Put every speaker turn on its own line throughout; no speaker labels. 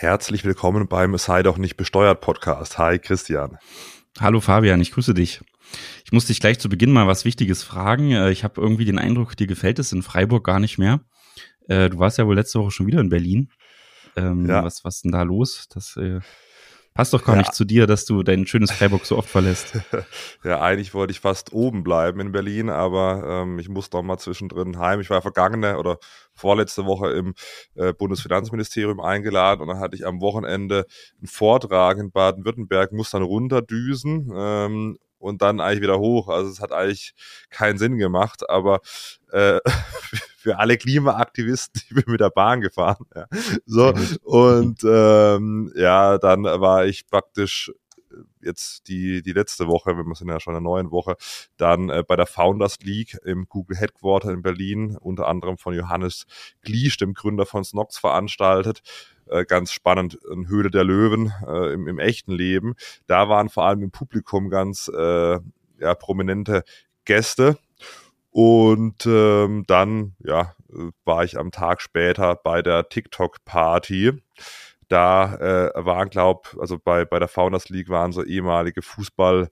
Herzlich willkommen beim Sei doch nicht besteuert Podcast. Hi Christian.
Hallo Fabian, ich grüße dich. Ich muss dich gleich zu Beginn mal was Wichtiges fragen. Äh, ich habe irgendwie den Eindruck, dir gefällt es in Freiburg gar nicht mehr. Äh, du warst ja wohl letzte Woche schon wieder in Berlin. Ähm, ja. Was, was ist denn da los? Das äh, Passt doch gar ja. nicht zu dir, dass du dein schönes Freiburg so oft verlässt.
ja, eigentlich wollte ich fast oben bleiben in Berlin, aber ähm, ich muss doch mal zwischendrin heim. Ich war vergangene oder vorletzte Woche im äh, Bundesfinanzministerium eingeladen und dann hatte ich am Wochenende einen Vortrag in Baden-Württemberg, muss dann runterdüsen ähm, und dann eigentlich wieder hoch. Also es hat eigentlich keinen Sinn gemacht, aber äh, für alle Klimaaktivisten, ich bin mit der Bahn gefahren. Ja. So und ähm, ja, dann war ich praktisch jetzt die, die letzte Woche, wir sind ja schon in der neuen Woche, dann äh, bei der Founders League im Google Headquarter in Berlin, unter anderem von Johannes Gliesch, dem Gründer von Snox, veranstaltet. Äh, ganz spannend, in Höhle der Löwen äh, im, im echten Leben. Da waren vor allem im Publikum ganz äh, ja, prominente Gäste. Und ähm, dann, ja, war ich am Tag später bei der TikTok-Party da äh, waren, glaub, also bei, bei der Founders League waren so ehemalige Fußball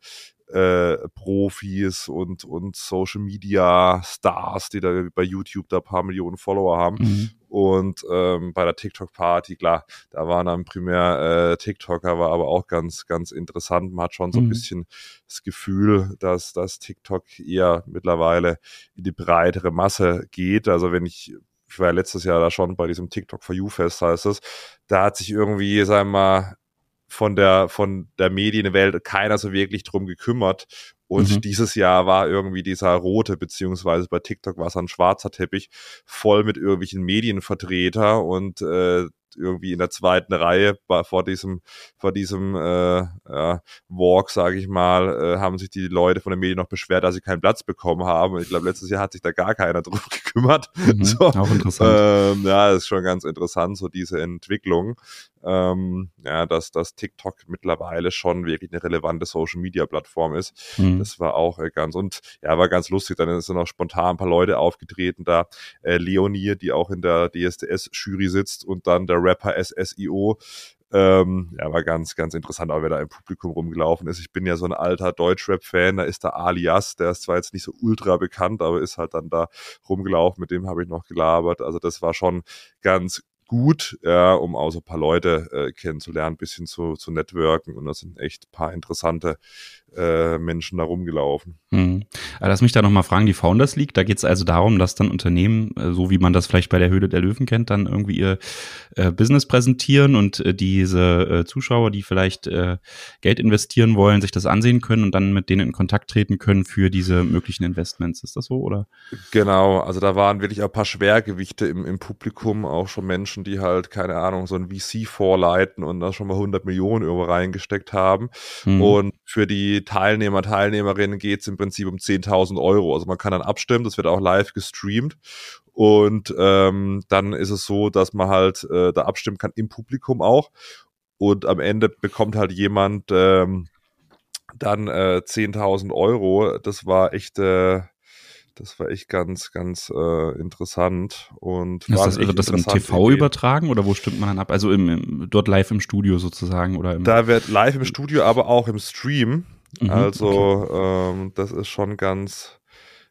äh, Profis und, und Social Media Stars, die da bei YouTube da paar Millionen Follower haben. Mhm. Und ähm, bei der TikTok-Party, klar, da waren dann primär äh, TikToker, war aber auch ganz, ganz interessant. Man hat schon so ein mhm. bisschen das Gefühl, dass, dass TikTok eher mittlerweile in die breitere Masse geht. Also wenn ich ich war ja letztes Jahr da schon bei diesem TikTok for You Fest, heißt es, da hat sich irgendwie, sagen wir mal, von der, von der Medienwelt keiner so wirklich drum gekümmert. Und mhm. dieses Jahr war irgendwie dieser rote, beziehungsweise bei TikTok war es ein schwarzer Teppich, voll mit irgendwelchen Medienvertreter und äh, irgendwie in der zweiten Reihe vor diesem, vor diesem äh, ja, Walk, sage ich mal, äh, haben sich die Leute von den Medien noch beschwert, dass sie keinen Platz bekommen haben. Ich glaube, letztes Jahr hat sich da gar keiner drum gekümmert. Mhm, so, auch interessant. Ähm, ja, ist schon ganz interessant, so diese Entwicklung ähm, ja, dass, dass TikTok mittlerweile schon wirklich eine relevante Social Media Plattform ist. Mhm. Das war auch äh, ganz und ja, war ganz lustig. Dann sind auch spontan ein paar Leute aufgetreten da. Äh, Leonie, die auch in der DSDS-Jury sitzt und dann der Rapper SSIO. Ähm, ja, war ganz, ganz interessant, auch wer da im Publikum rumgelaufen ist. Ich bin ja so ein alter Deutschrap-Fan, da ist der Alias, der ist zwar jetzt nicht so ultra bekannt, aber ist halt dann da rumgelaufen, mit dem habe ich noch gelabert. Also das war schon ganz gut, ja, um auch so ein paar Leute äh, kennenzulernen, ein bisschen zu, zu networken. Und da sind echt ein paar interessante äh, Menschen da rumgelaufen.
Hm. Lass mich da nochmal fragen, die Founders League, da geht es also darum, dass dann Unternehmen, äh, so wie man das vielleicht bei der Höhle der Löwen kennt, dann irgendwie ihr äh, Business präsentieren und äh, diese äh, Zuschauer, die vielleicht äh, Geld investieren wollen, sich das ansehen können und dann mit denen in Kontakt treten können für diese möglichen Investments. Ist das so, oder?
Genau, also da waren wirklich ein paar Schwergewichte im, im Publikum, auch schon Menschen, die halt, keine Ahnung, so ein VC vorleiten und da schon mal 100 Millionen Euro reingesteckt haben. Hm. Und für die Teilnehmer, Teilnehmerinnen geht es im Prinzip um 10.000 Euro. Also man kann dann abstimmen, das wird auch live gestreamt. Und ähm, dann ist es so, dass man halt äh, da abstimmen kann im Publikum auch. Und am Ende bekommt halt jemand ähm, dann äh, 10.000 Euro. Das war echt... Äh, das war echt ganz, ganz äh, interessant. Und
ist das, also das im TV übertragen oder wo stimmt man dann ab? Also im, im, dort live im Studio sozusagen oder im
Da wird live im Studio, aber auch im Stream. Mhm, also okay. ähm, das ist schon ganz,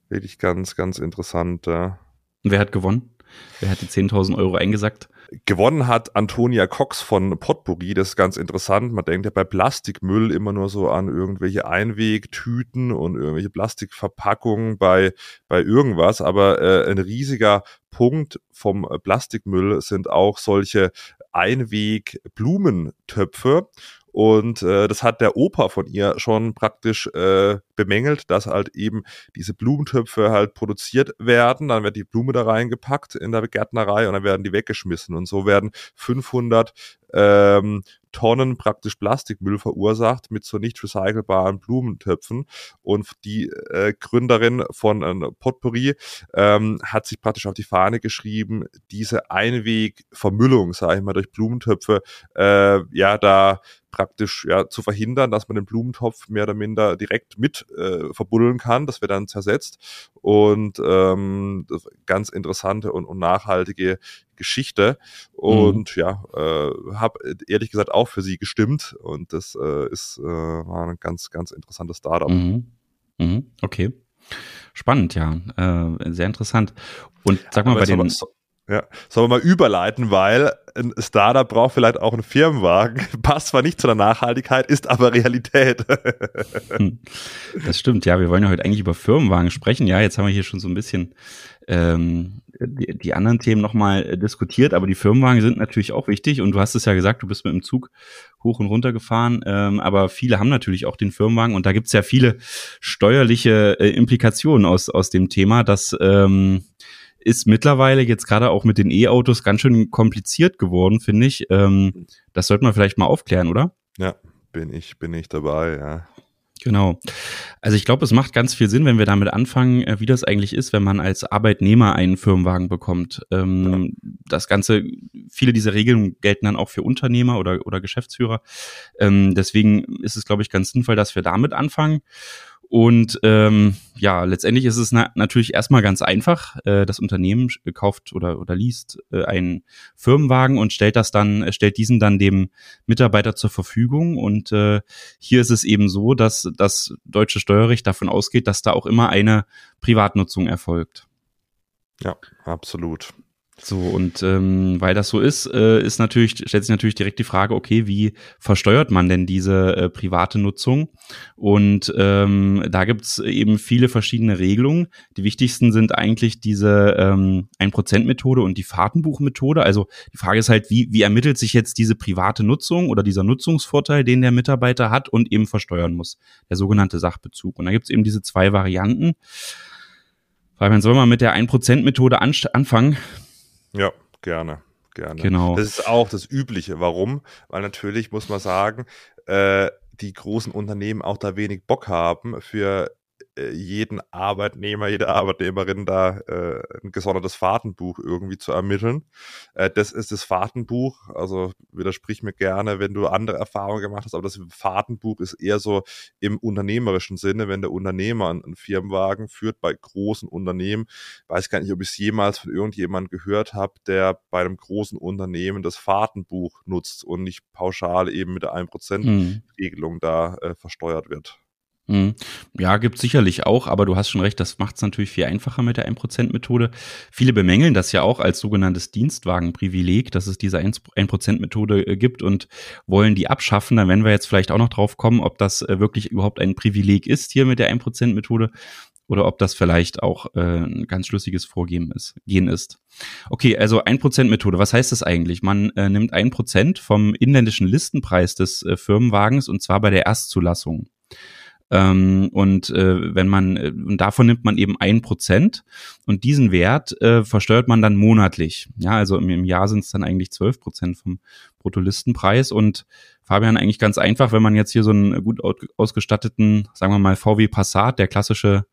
wirklich ganz, ganz interessant. Ja.
Und wer hat gewonnen? Wer hat die 10.000 Euro eingesackt?
Gewonnen hat Antonia Cox von Potpourri, das ist ganz interessant. Man denkt ja bei Plastikmüll immer nur so an irgendwelche Einwegtüten und irgendwelche Plastikverpackungen bei, bei irgendwas, aber äh, ein riesiger Punkt vom Plastikmüll sind auch solche Einweg-Blumentöpfe. Und äh, das hat der Opa von ihr schon praktisch äh, bemängelt, dass halt eben diese Blumentöpfe halt produziert werden. Dann wird die Blume da reingepackt in der Gärtnerei und dann werden die weggeschmissen. Und so werden 500 ähm, Tonnen praktisch Plastikmüll verursacht mit so nicht recycelbaren Blumentöpfen. Und die äh, Gründerin von äh, Potpourri ähm, hat sich praktisch auf die Fahne geschrieben, diese Einwegvermüllung, sage ich mal, durch Blumentöpfe, äh, ja, da praktisch ja zu verhindern, dass man den Blumentopf mehr oder minder direkt mit äh, verbuddeln kann. Das wird dann zersetzt und ähm, ganz interessante und, und nachhaltige Geschichte. Und mhm. ja, äh, habe ehrlich gesagt auch für sie gestimmt. Und das äh, ist äh, war ein ganz, ganz interessantes Startup.
Mhm. Mhm. Okay. Spannend, ja. Äh, sehr interessant. Und sag mal, Aber bei den.
Ja, sollen wir mal überleiten, weil ein Startup braucht vielleicht auch einen Firmenwagen. Passt zwar nicht zu der Nachhaltigkeit, ist aber Realität.
Hm. Das stimmt, ja. Wir wollen ja heute eigentlich über Firmenwagen sprechen. Ja, jetzt haben wir hier schon so ein bisschen ähm, die, die anderen Themen nochmal äh, diskutiert, aber die Firmenwagen sind natürlich auch wichtig und du hast es ja gesagt, du bist mit dem Zug hoch und runter gefahren, ähm, aber viele haben natürlich auch den Firmenwagen und da gibt's ja viele steuerliche äh, Implikationen aus, aus dem Thema, dass ähm, ist mittlerweile jetzt gerade auch mit den E-Autos ganz schön kompliziert geworden, finde ich. Ähm, das sollte man vielleicht mal aufklären, oder?
Ja, bin ich, bin ich dabei, ja.
Genau. Also ich glaube, es macht ganz viel Sinn, wenn wir damit anfangen, äh, wie das eigentlich ist, wenn man als Arbeitnehmer einen Firmenwagen bekommt. Ähm, ja. Das Ganze, viele dieser Regeln gelten dann auch für Unternehmer oder, oder Geschäftsführer. Ähm, deswegen ist es, glaube ich, ganz sinnvoll, dass wir damit anfangen. Und ähm, ja, letztendlich ist es na natürlich erstmal ganz einfach. Äh, das Unternehmen kauft oder, oder liest äh, einen Firmenwagen und stellt das dann, äh, stellt diesen dann dem Mitarbeiter zur Verfügung. Und äh, hier ist es eben so, dass das deutsche Steuerrecht davon ausgeht, dass da auch immer eine Privatnutzung erfolgt.
Ja, absolut.
So, und ähm, weil das so ist, äh, ist natürlich, stellt sich natürlich direkt die Frage, okay, wie versteuert man denn diese äh, private Nutzung? Und ähm, da gibt's eben viele verschiedene Regelungen. Die wichtigsten sind eigentlich diese ähm, 1%-Methode und die Fahrtenbuchmethode. Also die Frage ist halt, wie, wie ermittelt sich jetzt diese private Nutzung oder dieser Nutzungsvorteil, den der Mitarbeiter hat und eben versteuern muss, der sogenannte Sachbezug. Und da gibt's eben diese zwei Varianten. Fabian, soll man mit der 1%-Methode anfangen?
Ja, gerne, gerne.
Genau.
Das ist auch das Übliche. Warum? Weil natürlich muss man sagen, äh, die großen Unternehmen auch da wenig Bock haben, für jeden Arbeitnehmer, jede Arbeitnehmerin da äh, ein gesondertes Fahrtenbuch irgendwie zu ermitteln. Äh, das ist das Fahrtenbuch, also widersprich mir gerne, wenn du andere Erfahrungen gemacht hast, aber das Fahrtenbuch ist eher so im unternehmerischen Sinne, wenn der Unternehmer einen, Firmenwagen führt bei großen Unternehmen. Weiß gar nicht, ob ich es jemals von irgendjemandem gehört habe, der bei einem großen Unternehmen das Fahrtenbuch nutzt und nicht pauschal eben mit der 1%-Regelung mhm. da äh, versteuert wird.
Mhm. Ja, gibt sicherlich auch, aber du hast schon recht, das macht es natürlich viel einfacher mit der 1%-Methode. Viele bemängeln das ja auch als sogenanntes Dienstwagenprivileg, dass es diese 1%-Methode äh, gibt und wollen die abschaffen. Dann werden wir jetzt vielleicht auch noch drauf kommen, ob das äh, wirklich überhaupt ein Privileg ist hier mit der 1%-Methode oder ob das vielleicht auch äh, ein ganz schlüssiges Vorgehen ist, gehen ist. Okay, also 1%-Methode, was heißt das eigentlich? Man äh, nimmt 1% vom inländischen Listenpreis des äh, Firmenwagens und zwar bei der Erstzulassung. Ähm, und äh, wenn man, äh, und davon nimmt man eben ein Prozent und diesen Wert äh, versteuert man dann monatlich. Ja, also im, im Jahr sind es dann eigentlich zwölf Prozent vom Bruttolistenpreis und Fabian eigentlich ganz einfach, wenn man jetzt hier so einen gut ausgestatteten, sagen wir mal VW Passat, der klassische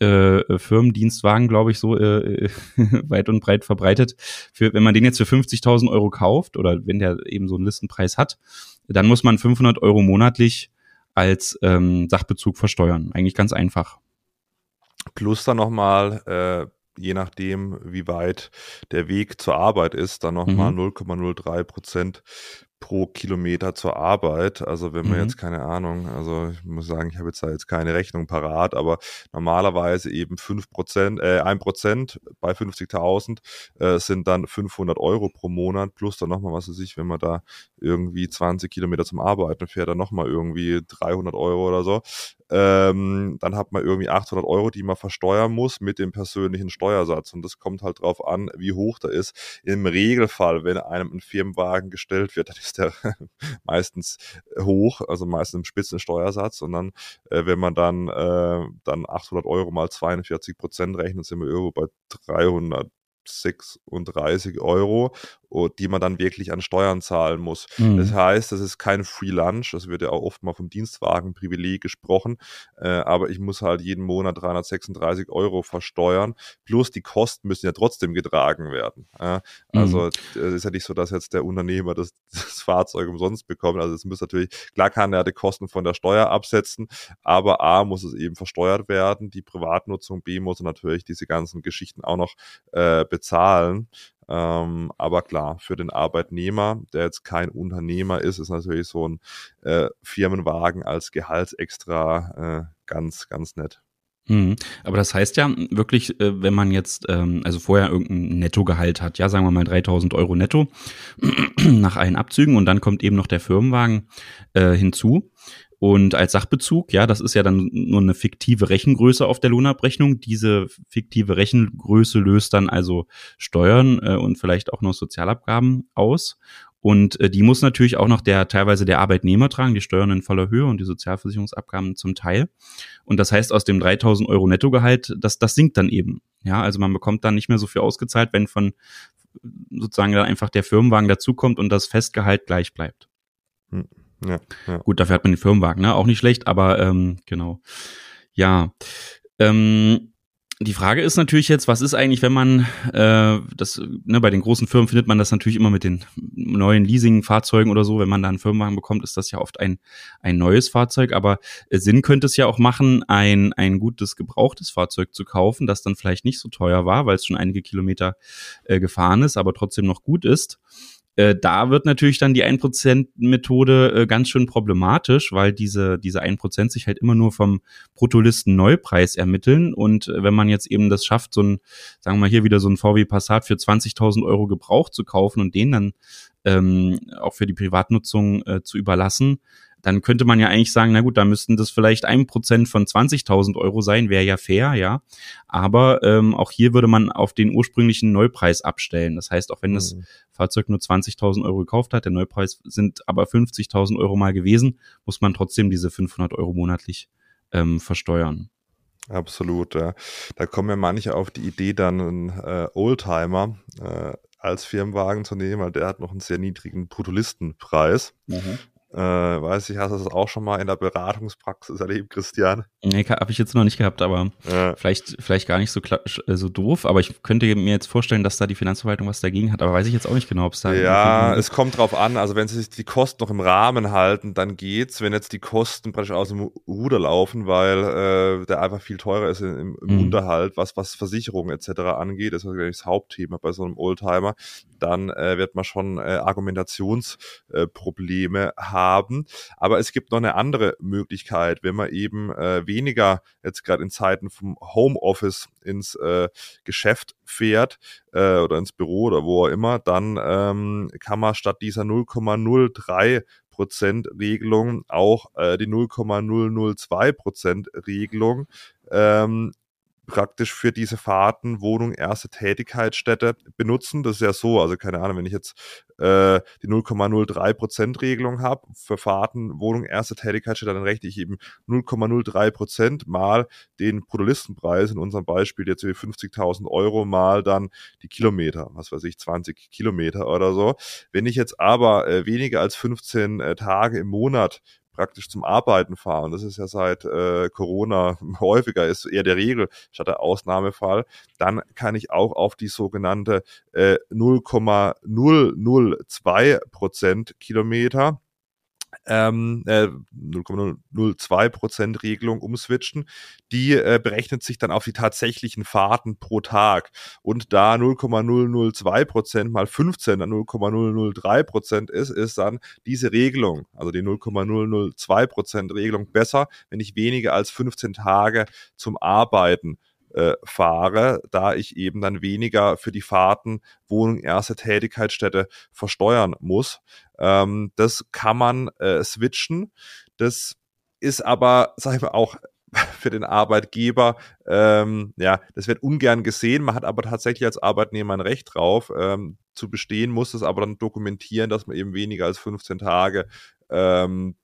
äh, Firmendienstwagen, glaube ich, so äh, weit und breit verbreitet. Für, wenn man den jetzt für 50.000 Euro kauft oder wenn der eben so einen Listenpreis hat, dann muss man 500 Euro monatlich als ähm, Sachbezug versteuern. Eigentlich ganz einfach.
Plus dann nochmal, äh, je nachdem, wie weit der Weg zur Arbeit ist, dann nochmal mhm. 0,03 Prozent pro Kilometer zur Arbeit. Also wenn man mhm. jetzt keine Ahnung, also ich muss sagen, ich habe jetzt da jetzt keine Rechnung parat, aber normalerweise eben fünf Prozent, äh, ein Prozent bei 50.000 äh, sind dann 500 Euro pro Monat plus dann nochmal, was weiß ich, wenn man da irgendwie 20 Kilometer zum Arbeiten fährt, dann nochmal irgendwie 300 Euro oder so. Ähm, dann hat man irgendwie 800 Euro, die man versteuern muss mit dem persönlichen Steuersatz. Und das kommt halt drauf an, wie hoch der ist. Im Regelfall, wenn einem ein Firmenwagen gestellt wird, dann ist der meistens hoch, also meistens im Spitzensteuersatz. Und dann, äh, wenn man dann, äh, dann 800 Euro mal 42 Prozent rechnet, sind wir irgendwo bei 300 36 Euro, die man dann wirklich an Steuern zahlen muss. Mhm. Das heißt, das ist kein Free Lunch, das wird ja auch oft mal vom Dienstwagenprivileg gesprochen, äh, aber ich muss halt jeden Monat 336 Euro versteuern, plus die Kosten müssen ja trotzdem getragen werden. Äh, also mhm. es ist ja nicht so, dass jetzt der Unternehmer das, das Fahrzeug umsonst bekommt, also es muss natürlich, klar kann er die Kosten von der Steuer absetzen, aber A muss es eben versteuert werden, die Privatnutzung, B muss natürlich diese ganzen Geschichten auch noch äh, bezahlen. Ähm, aber klar, für den Arbeitnehmer, der jetzt kein Unternehmer ist, ist natürlich so ein äh, Firmenwagen als Gehaltsextra äh, ganz, ganz nett.
Mhm. Aber das heißt ja wirklich, äh, wenn man jetzt, ähm, also vorher irgendein Nettogehalt hat, ja, sagen wir mal 3000 Euro netto nach allen Abzügen und dann kommt eben noch der Firmenwagen äh, hinzu. Und als Sachbezug, ja, das ist ja dann nur eine fiktive Rechengröße auf der Lohnabrechnung. Diese fiktive Rechengröße löst dann also Steuern äh, und vielleicht auch noch Sozialabgaben aus. Und äh, die muss natürlich auch noch der teilweise der Arbeitnehmer tragen, die Steuern in voller Höhe und die Sozialversicherungsabgaben zum Teil. Und das heißt, aus dem 3000 Euro Nettogehalt, das, das sinkt dann eben. Ja, also man bekommt dann nicht mehr so viel ausgezahlt, wenn von sozusagen dann einfach der Firmenwagen dazukommt und das Festgehalt gleich bleibt. Hm, ja. Gut, dafür hat man den Firmenwagen, ne? Auch nicht schlecht, aber ähm, genau. Ja. Ähm, die Frage ist natürlich jetzt, was ist eigentlich, wenn man äh, das, ne, bei den großen Firmen findet man das natürlich immer mit den neuen Leasing-Fahrzeugen oder so. Wenn man da einen Firmenwagen bekommt, ist das ja oft ein, ein neues Fahrzeug. Aber äh, Sinn könnte es ja auch machen, ein, ein gutes gebrauchtes Fahrzeug zu kaufen, das dann vielleicht nicht so teuer war, weil es schon einige Kilometer äh, gefahren ist, aber trotzdem noch gut ist. Äh, da wird natürlich dann die 1%-Methode äh, ganz schön problematisch, weil diese, diese 1% sich halt immer nur vom Bruttolisten-Neupreis ermitteln. Und äh, wenn man jetzt eben das schafft, so ein, sagen wir mal hier wieder so ein VW Passat für 20.000 Euro gebraucht zu kaufen und den dann ähm, auch für die Privatnutzung äh, zu überlassen, dann könnte man ja eigentlich sagen, na gut, da müssten das vielleicht ein Prozent von 20.000 Euro sein, wäre ja fair, ja. Aber ähm, auch hier würde man auf den ursprünglichen Neupreis abstellen. Das heißt, auch wenn das mhm. Fahrzeug nur 20.000 Euro gekauft hat, der Neupreis sind aber 50.000 Euro mal gewesen, muss man trotzdem diese 500 Euro monatlich ähm, versteuern.
Absolut, ja. Da kommen ja manche auf die Idee, dann einen äh, Oldtimer äh, als Firmenwagen zu nehmen, weil der hat noch einen sehr niedrigen Bruttolistenpreis. Mhm. Äh, weiß ich, hast du das auch schon mal in der Beratungspraxis erlebt, Christian?
Nee, habe ich jetzt noch nicht gehabt, aber ja. vielleicht, vielleicht gar nicht so, äh, so doof. Aber ich könnte mir jetzt vorstellen, dass da die Finanzverwaltung was dagegen hat. Aber weiß ich jetzt auch nicht genau, ob es da.
Ja, es kommt drauf an. Also, wenn sich die Kosten noch im Rahmen halten, dann geht's. Wenn jetzt die Kosten praktisch aus dem Ruder laufen, weil äh, der einfach viel teurer ist im, im mhm. Unterhalt, was, was Versicherungen etc. angeht, das ist das Hauptthema bei so einem Oldtimer, dann äh, wird man schon äh, Argumentationsprobleme äh, haben haben. Aber es gibt noch eine andere Möglichkeit, wenn man eben äh, weniger jetzt gerade in Zeiten vom Homeoffice ins äh, Geschäft fährt äh, oder ins Büro oder wo auch immer, dann ähm, kann man statt dieser 0,03 Prozent Regelung auch äh, die 0,002 Prozent Regelung ähm, praktisch für diese Fahrten Wohnung, erste Tätigkeitsstätte benutzen. Das ist ja so, also keine Ahnung, wenn ich jetzt äh, die 0,03% Regelung habe für Fahrten, Wohnung, erste Tätigkeitsstätte, dann rechne ich eben 0,03% mal den Bruttolistenpreis, in unserem Beispiel jetzt wie 50.000 Euro mal dann die Kilometer, was weiß ich, 20 Kilometer oder so. Wenn ich jetzt aber äh, weniger als 15 äh, Tage im Monat praktisch zum Arbeiten fahren. Das ist ja seit äh, Corona häufiger, ist eher der Regel statt der Ausnahmefall. Dann kann ich auch auf die sogenannte äh, 0,002 Prozent Kilometer ähm, äh, 0,02% Regelung umswitchen. Die äh, berechnet sich dann auf die tatsächlichen Fahrten pro Tag. Und da 0,002% mal 15 dann 0,003% ist, ist dann diese Regelung, also die 0,002% Regelung besser, wenn ich weniger als 15 Tage zum Arbeiten äh, fahre, da ich eben dann weniger für die Fahrten Wohnung, erste Tätigkeitsstätte versteuern muss. Ähm, das kann man äh, switchen. Das ist aber, sag ich mal, auch für den Arbeitgeber, ähm, ja, das wird ungern gesehen. Man hat aber tatsächlich als Arbeitnehmer ein Recht drauf. Ähm, zu bestehen muss es aber dann dokumentieren, dass man eben weniger als 15 Tage ähm,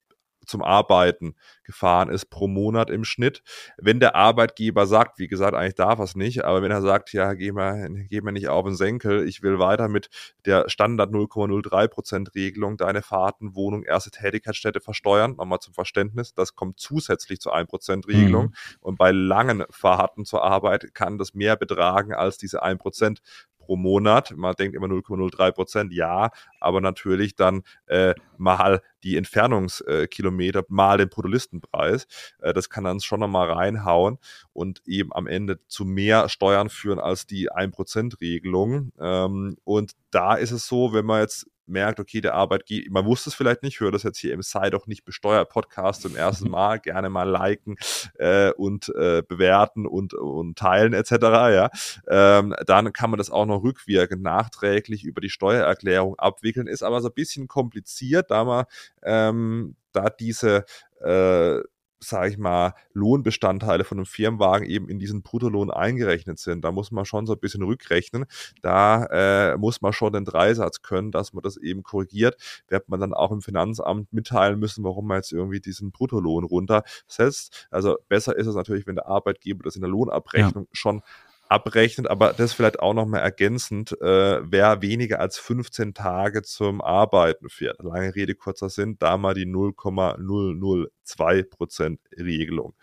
zum Arbeiten gefahren ist pro Monat im Schnitt. Wenn der Arbeitgeber sagt, wie gesagt, eigentlich darf er es nicht, aber wenn er sagt, ja, geh mal, geh mal nicht auf den Senkel, ich will weiter mit der Standard 0,03% Regelung deine Fahrten, Wohnung, erste Tätigkeitsstätte versteuern, nochmal zum Verständnis, das kommt zusätzlich zur 1% Regelung mhm. und bei langen Fahrten zur Arbeit kann das mehr betragen als diese 1% pro Monat. Man denkt immer 0,03 Prozent, ja, aber natürlich dann äh, mal die Entfernungskilometer, mal den Bruttolistenpreis. Äh, das kann dann schon nochmal reinhauen und eben am Ende zu mehr Steuern führen als die 1%-Regelung. Ähm, und da ist es so, wenn man jetzt merkt, okay, der Arbeitgeber, man wusste es vielleicht nicht, höre das jetzt hier im Sei doch nicht besteuert Podcast zum ersten Mal, gerne mal liken äh, und äh, bewerten und, und teilen etc. Ja, ähm, dann kann man das auch noch rückwirkend nachträglich über die Steuererklärung abwickeln, ist aber so ein bisschen kompliziert, da man ähm, da diese äh, sage ich mal, Lohnbestandteile von einem Firmenwagen eben in diesen Bruttolohn eingerechnet sind. Da muss man schon so ein bisschen rückrechnen. Da äh, muss man schon den Dreisatz können, dass man das eben korrigiert. Wird man dann auch im Finanzamt mitteilen müssen, warum man jetzt irgendwie diesen Bruttolohn runtersetzt. Also besser ist es natürlich, wenn der Arbeitgeber das in der Lohnabrechnung ja. schon abrechnet, aber das vielleicht auch nochmal ergänzend, äh, wer weniger als 15 Tage zum Arbeiten fährt. Lange Rede, kurzer Sinn, da mal die 0,002% Regelung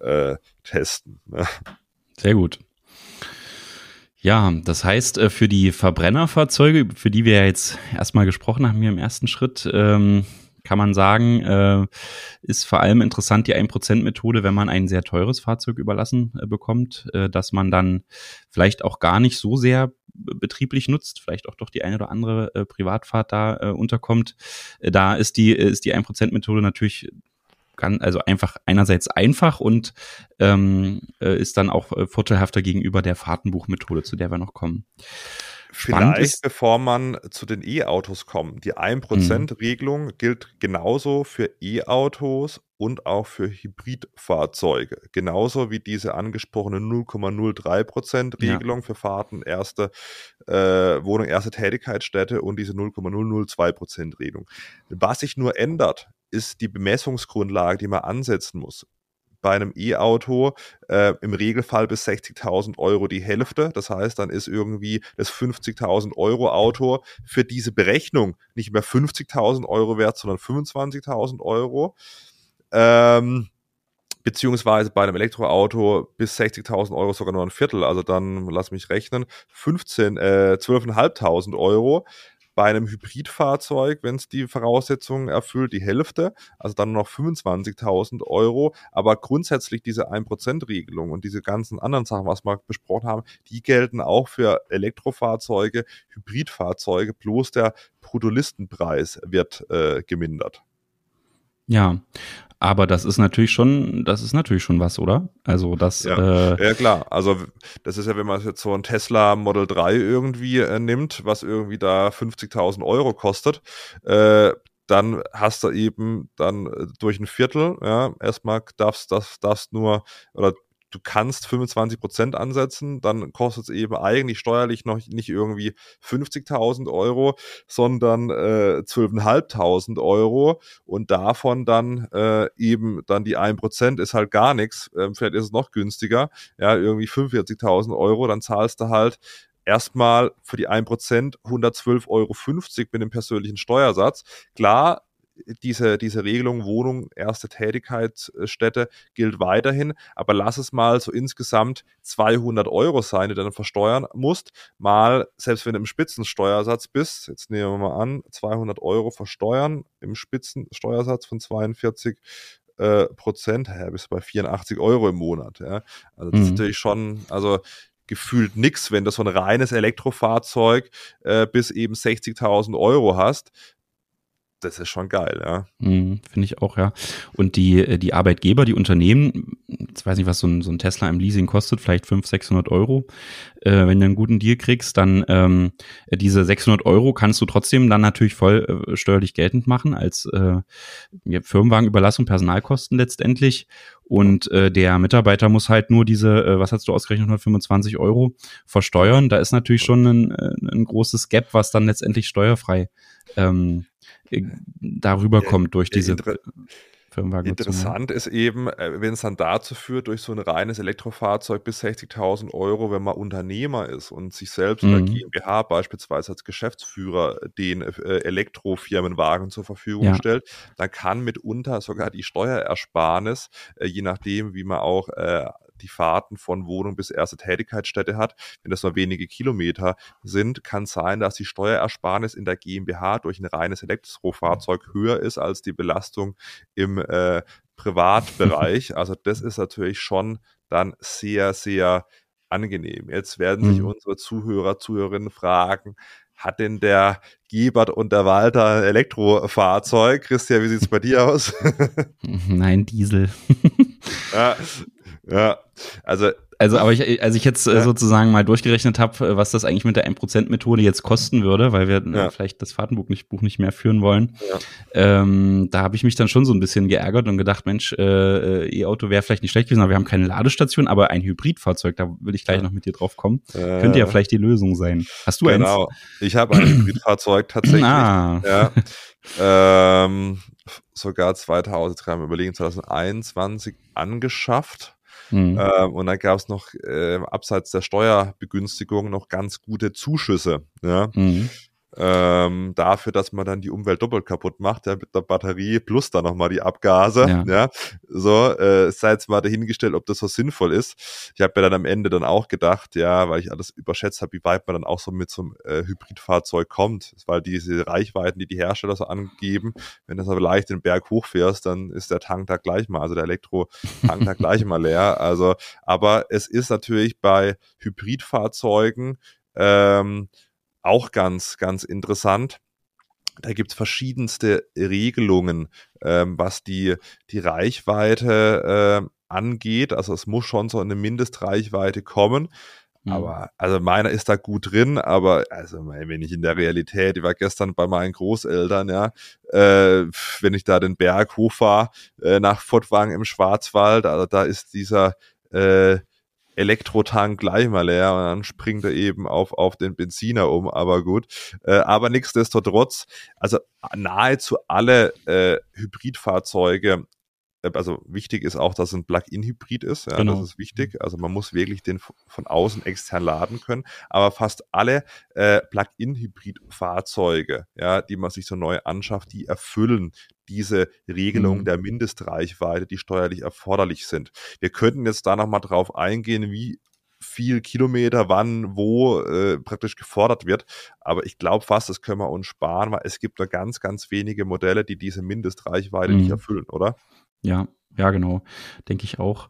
äh, testen. Ne?
Sehr gut. Ja, das heißt, äh, für die Verbrennerfahrzeuge, für die wir jetzt erstmal gesprochen haben hier im ersten Schritt, ähm, kann man sagen, äh, ist vor allem interessant die 1%-Methode, wenn man ein sehr teures Fahrzeug überlassen äh, bekommt, äh, dass man dann vielleicht auch gar nicht so sehr betrieblich nutzt, vielleicht auch doch die eine oder andere äh, Privatfahrt da äh, unterkommt. Äh, da ist die, ist die 1%-Methode natürlich kann also einfach einerseits einfach und ähm, äh, ist dann auch vorteilhafter gegenüber der Fahrtenbuchmethode, zu der wir noch kommen.
Vielleicht, ist, bevor man zu den E-Autos kommt. Die 1%-Regelung mhm. gilt genauso für E-Autos und auch für Hybridfahrzeuge. Genauso wie diese angesprochene 0,03%-Regelung ja. für Fahrten erste äh, Wohnung, erste Tätigkeitsstätte und diese 0,002%-Regelung. Was sich nur ändert, ist die Bemessungsgrundlage, die man ansetzen muss bei einem E-Auto äh, im Regelfall bis 60.000 Euro die Hälfte. Das heißt, dann ist irgendwie das 50.000 Euro Auto für diese Berechnung nicht mehr 50.000 Euro wert, sondern 25.000 Euro. Ähm, beziehungsweise bei einem Elektroauto bis 60.000 Euro sogar nur ein Viertel, also dann, lass mich rechnen, 15, äh, 12.500 Euro bei einem Hybridfahrzeug, wenn es die Voraussetzungen erfüllt, die Hälfte, also dann noch 25.000 Euro. Aber grundsätzlich diese 1%-Regelung und diese ganzen anderen Sachen, was wir besprochen haben, die gelten auch für Elektrofahrzeuge, Hybridfahrzeuge, bloß der Bruttolistenpreis wird äh, gemindert.
Ja, aber das ist natürlich schon, das ist natürlich schon was, oder? Also das.
Ja, äh, ja klar. Also das ist ja, wenn man jetzt so ein Tesla Model 3 irgendwie äh, nimmt, was irgendwie da 50.000 Euro kostet, äh, dann hast du eben dann äh, durch ein Viertel, ja, erstmal darfst das darfst nur oder du kannst 25 Prozent ansetzen, dann kostet es eben eigentlich steuerlich noch nicht irgendwie 50.000 Euro, sondern äh, 12.500 Euro und davon dann äh, eben dann die 1 Prozent ist halt gar nichts, äh, vielleicht ist es noch günstiger, ja, irgendwie 45.000 Euro, dann zahlst du halt erstmal für die 1% 112,50 Euro mit dem persönlichen Steuersatz. Klar, diese, diese Regelung Wohnung, erste Tätigkeitsstätte gilt weiterhin, aber lass es mal so insgesamt 200 Euro sein, die du dann versteuern musst, mal, selbst wenn du im Spitzensteuersatz bist, jetzt nehmen wir mal an, 200 Euro versteuern im Spitzensteuersatz von 42 äh, Prozent, ja, bist du bei 84 Euro im Monat, ja. Also das mhm. ist natürlich schon, also gefühlt nichts, wenn du so ein reines Elektrofahrzeug äh, bis eben 60.000 Euro hast das ist schon geil, ja.
Mhm, Finde ich auch, ja. Und die, äh, die Arbeitgeber, die Unternehmen, jetzt weiß nicht, was so ein, so ein Tesla im Leasing kostet, vielleicht 500, 600 Euro. Äh, wenn du einen guten Deal kriegst, dann ähm, diese 600 Euro kannst du trotzdem dann natürlich voll äh, steuerlich geltend machen als äh, Firmenwagenüberlassung, Personalkosten letztendlich. Und äh, der Mitarbeiter muss halt nur diese, äh, was hast du ausgerechnet, 125 Euro versteuern. Da ist natürlich schon ein, äh, ein großes Gap, was dann letztendlich steuerfrei ähm, äh, darüber kommt durch diese Inter
Firmenwagen. Interessant ist eben, äh, wenn es dann dazu führt, durch so ein reines Elektrofahrzeug bis 60.000 Euro, wenn man Unternehmer ist und sich selbst mhm. oder GmbH beispielsweise als Geschäftsführer den äh, Elektrofirmenwagen zur Verfügung ja. stellt, dann kann mitunter sogar die Steuerersparnis, je nachdem, wie man auch die Fahrten von Wohnung bis erste Tätigkeitsstätte hat. Wenn das nur wenige Kilometer sind, kann sein, dass die Steuerersparnis in der GmbH durch ein reines Elektrofahrzeug höher ist als die Belastung im äh, Privatbereich. Also das ist natürlich schon dann sehr, sehr angenehm. Jetzt werden sich mhm. unsere Zuhörer, Zuhörerinnen fragen, hat denn der Gebert und der Walter ein Elektrofahrzeug? Christian, wie sieht es bei dir aus?
Nein, Diesel.
ja, ja, also
also, aber ich, als ich jetzt äh, ja. sozusagen mal durchgerechnet habe, äh, was das eigentlich mit der 1%-Methode jetzt kosten würde, weil wir äh, ja. vielleicht das Fahrtenbuch nicht, Buch nicht mehr führen wollen, ja. ähm, da habe ich mich dann schon so ein bisschen geärgert und gedacht, Mensch, äh, E-Auto wäre vielleicht nicht schlecht gewesen, aber wir haben keine Ladestation, aber ein Hybridfahrzeug, da will ich gleich noch mit dir drauf kommen, könnte ja vielleicht die Lösung sein. Hast du
genau. eins? Genau, ich habe ein Hybridfahrzeug tatsächlich. Ah. Ja. ähm, sogar 2003, überlegen, 2021 angeschafft. Mhm. Ähm, und dann gab es noch äh, abseits der Steuerbegünstigung noch ganz gute Zuschüsse. Ja? Mhm ähm, dafür, dass man dann die Umwelt doppelt kaputt macht, ja, mit der Batterie plus dann nochmal die Abgase. Ja. ja. So, äh, sei jetzt mal dahingestellt, ob das so sinnvoll ist. Ich habe mir dann am Ende dann auch gedacht, ja, weil ich alles überschätzt habe, wie weit man dann auch so mit so einem äh, Hybridfahrzeug kommt. Weil diese Reichweiten, die die Hersteller so angeben, wenn du so leicht den Berg hochfährst, dann ist der Tank da gleich mal, also der Elektro-Tank da gleich mal leer. Also, aber es ist natürlich bei Hybridfahrzeugen ähm, auch ganz, ganz interessant. Da gibt es verschiedenste Regelungen, ähm, was die, die Reichweite äh, angeht. Also es muss schon so eine Mindestreichweite kommen. Mhm. Aber, also meiner ist da gut drin, aber also wenn ich in der Realität, ich war gestern bei meinen Großeltern, ja, äh, wenn ich da den Berg hochfahre äh, nach Fottwang im Schwarzwald, also da ist dieser äh, Elektrotank gleich mal leer und dann springt er eben auf, auf den Benziner um, aber gut. Äh, aber nichtsdestotrotz, also nahezu alle äh, Hybridfahrzeuge äh, also wichtig ist auch, dass es ein Plug-in-Hybrid ist. Ja, genau. Das ist wichtig. Also man muss wirklich den von außen extern laden können. Aber fast alle äh, Plug-in-Hybrid-Fahrzeuge, ja, die man sich so neu anschafft, die erfüllen diese Regelung mhm. der Mindestreichweite, die steuerlich erforderlich sind. Wir könnten jetzt da nochmal drauf eingehen, wie viel Kilometer wann, wo äh, praktisch gefordert wird. Aber ich glaube fast, das können wir uns sparen, weil es gibt nur ganz, ganz wenige Modelle, die diese Mindestreichweite mhm. nicht erfüllen, oder?
Ja, ja, genau. Denke ich auch.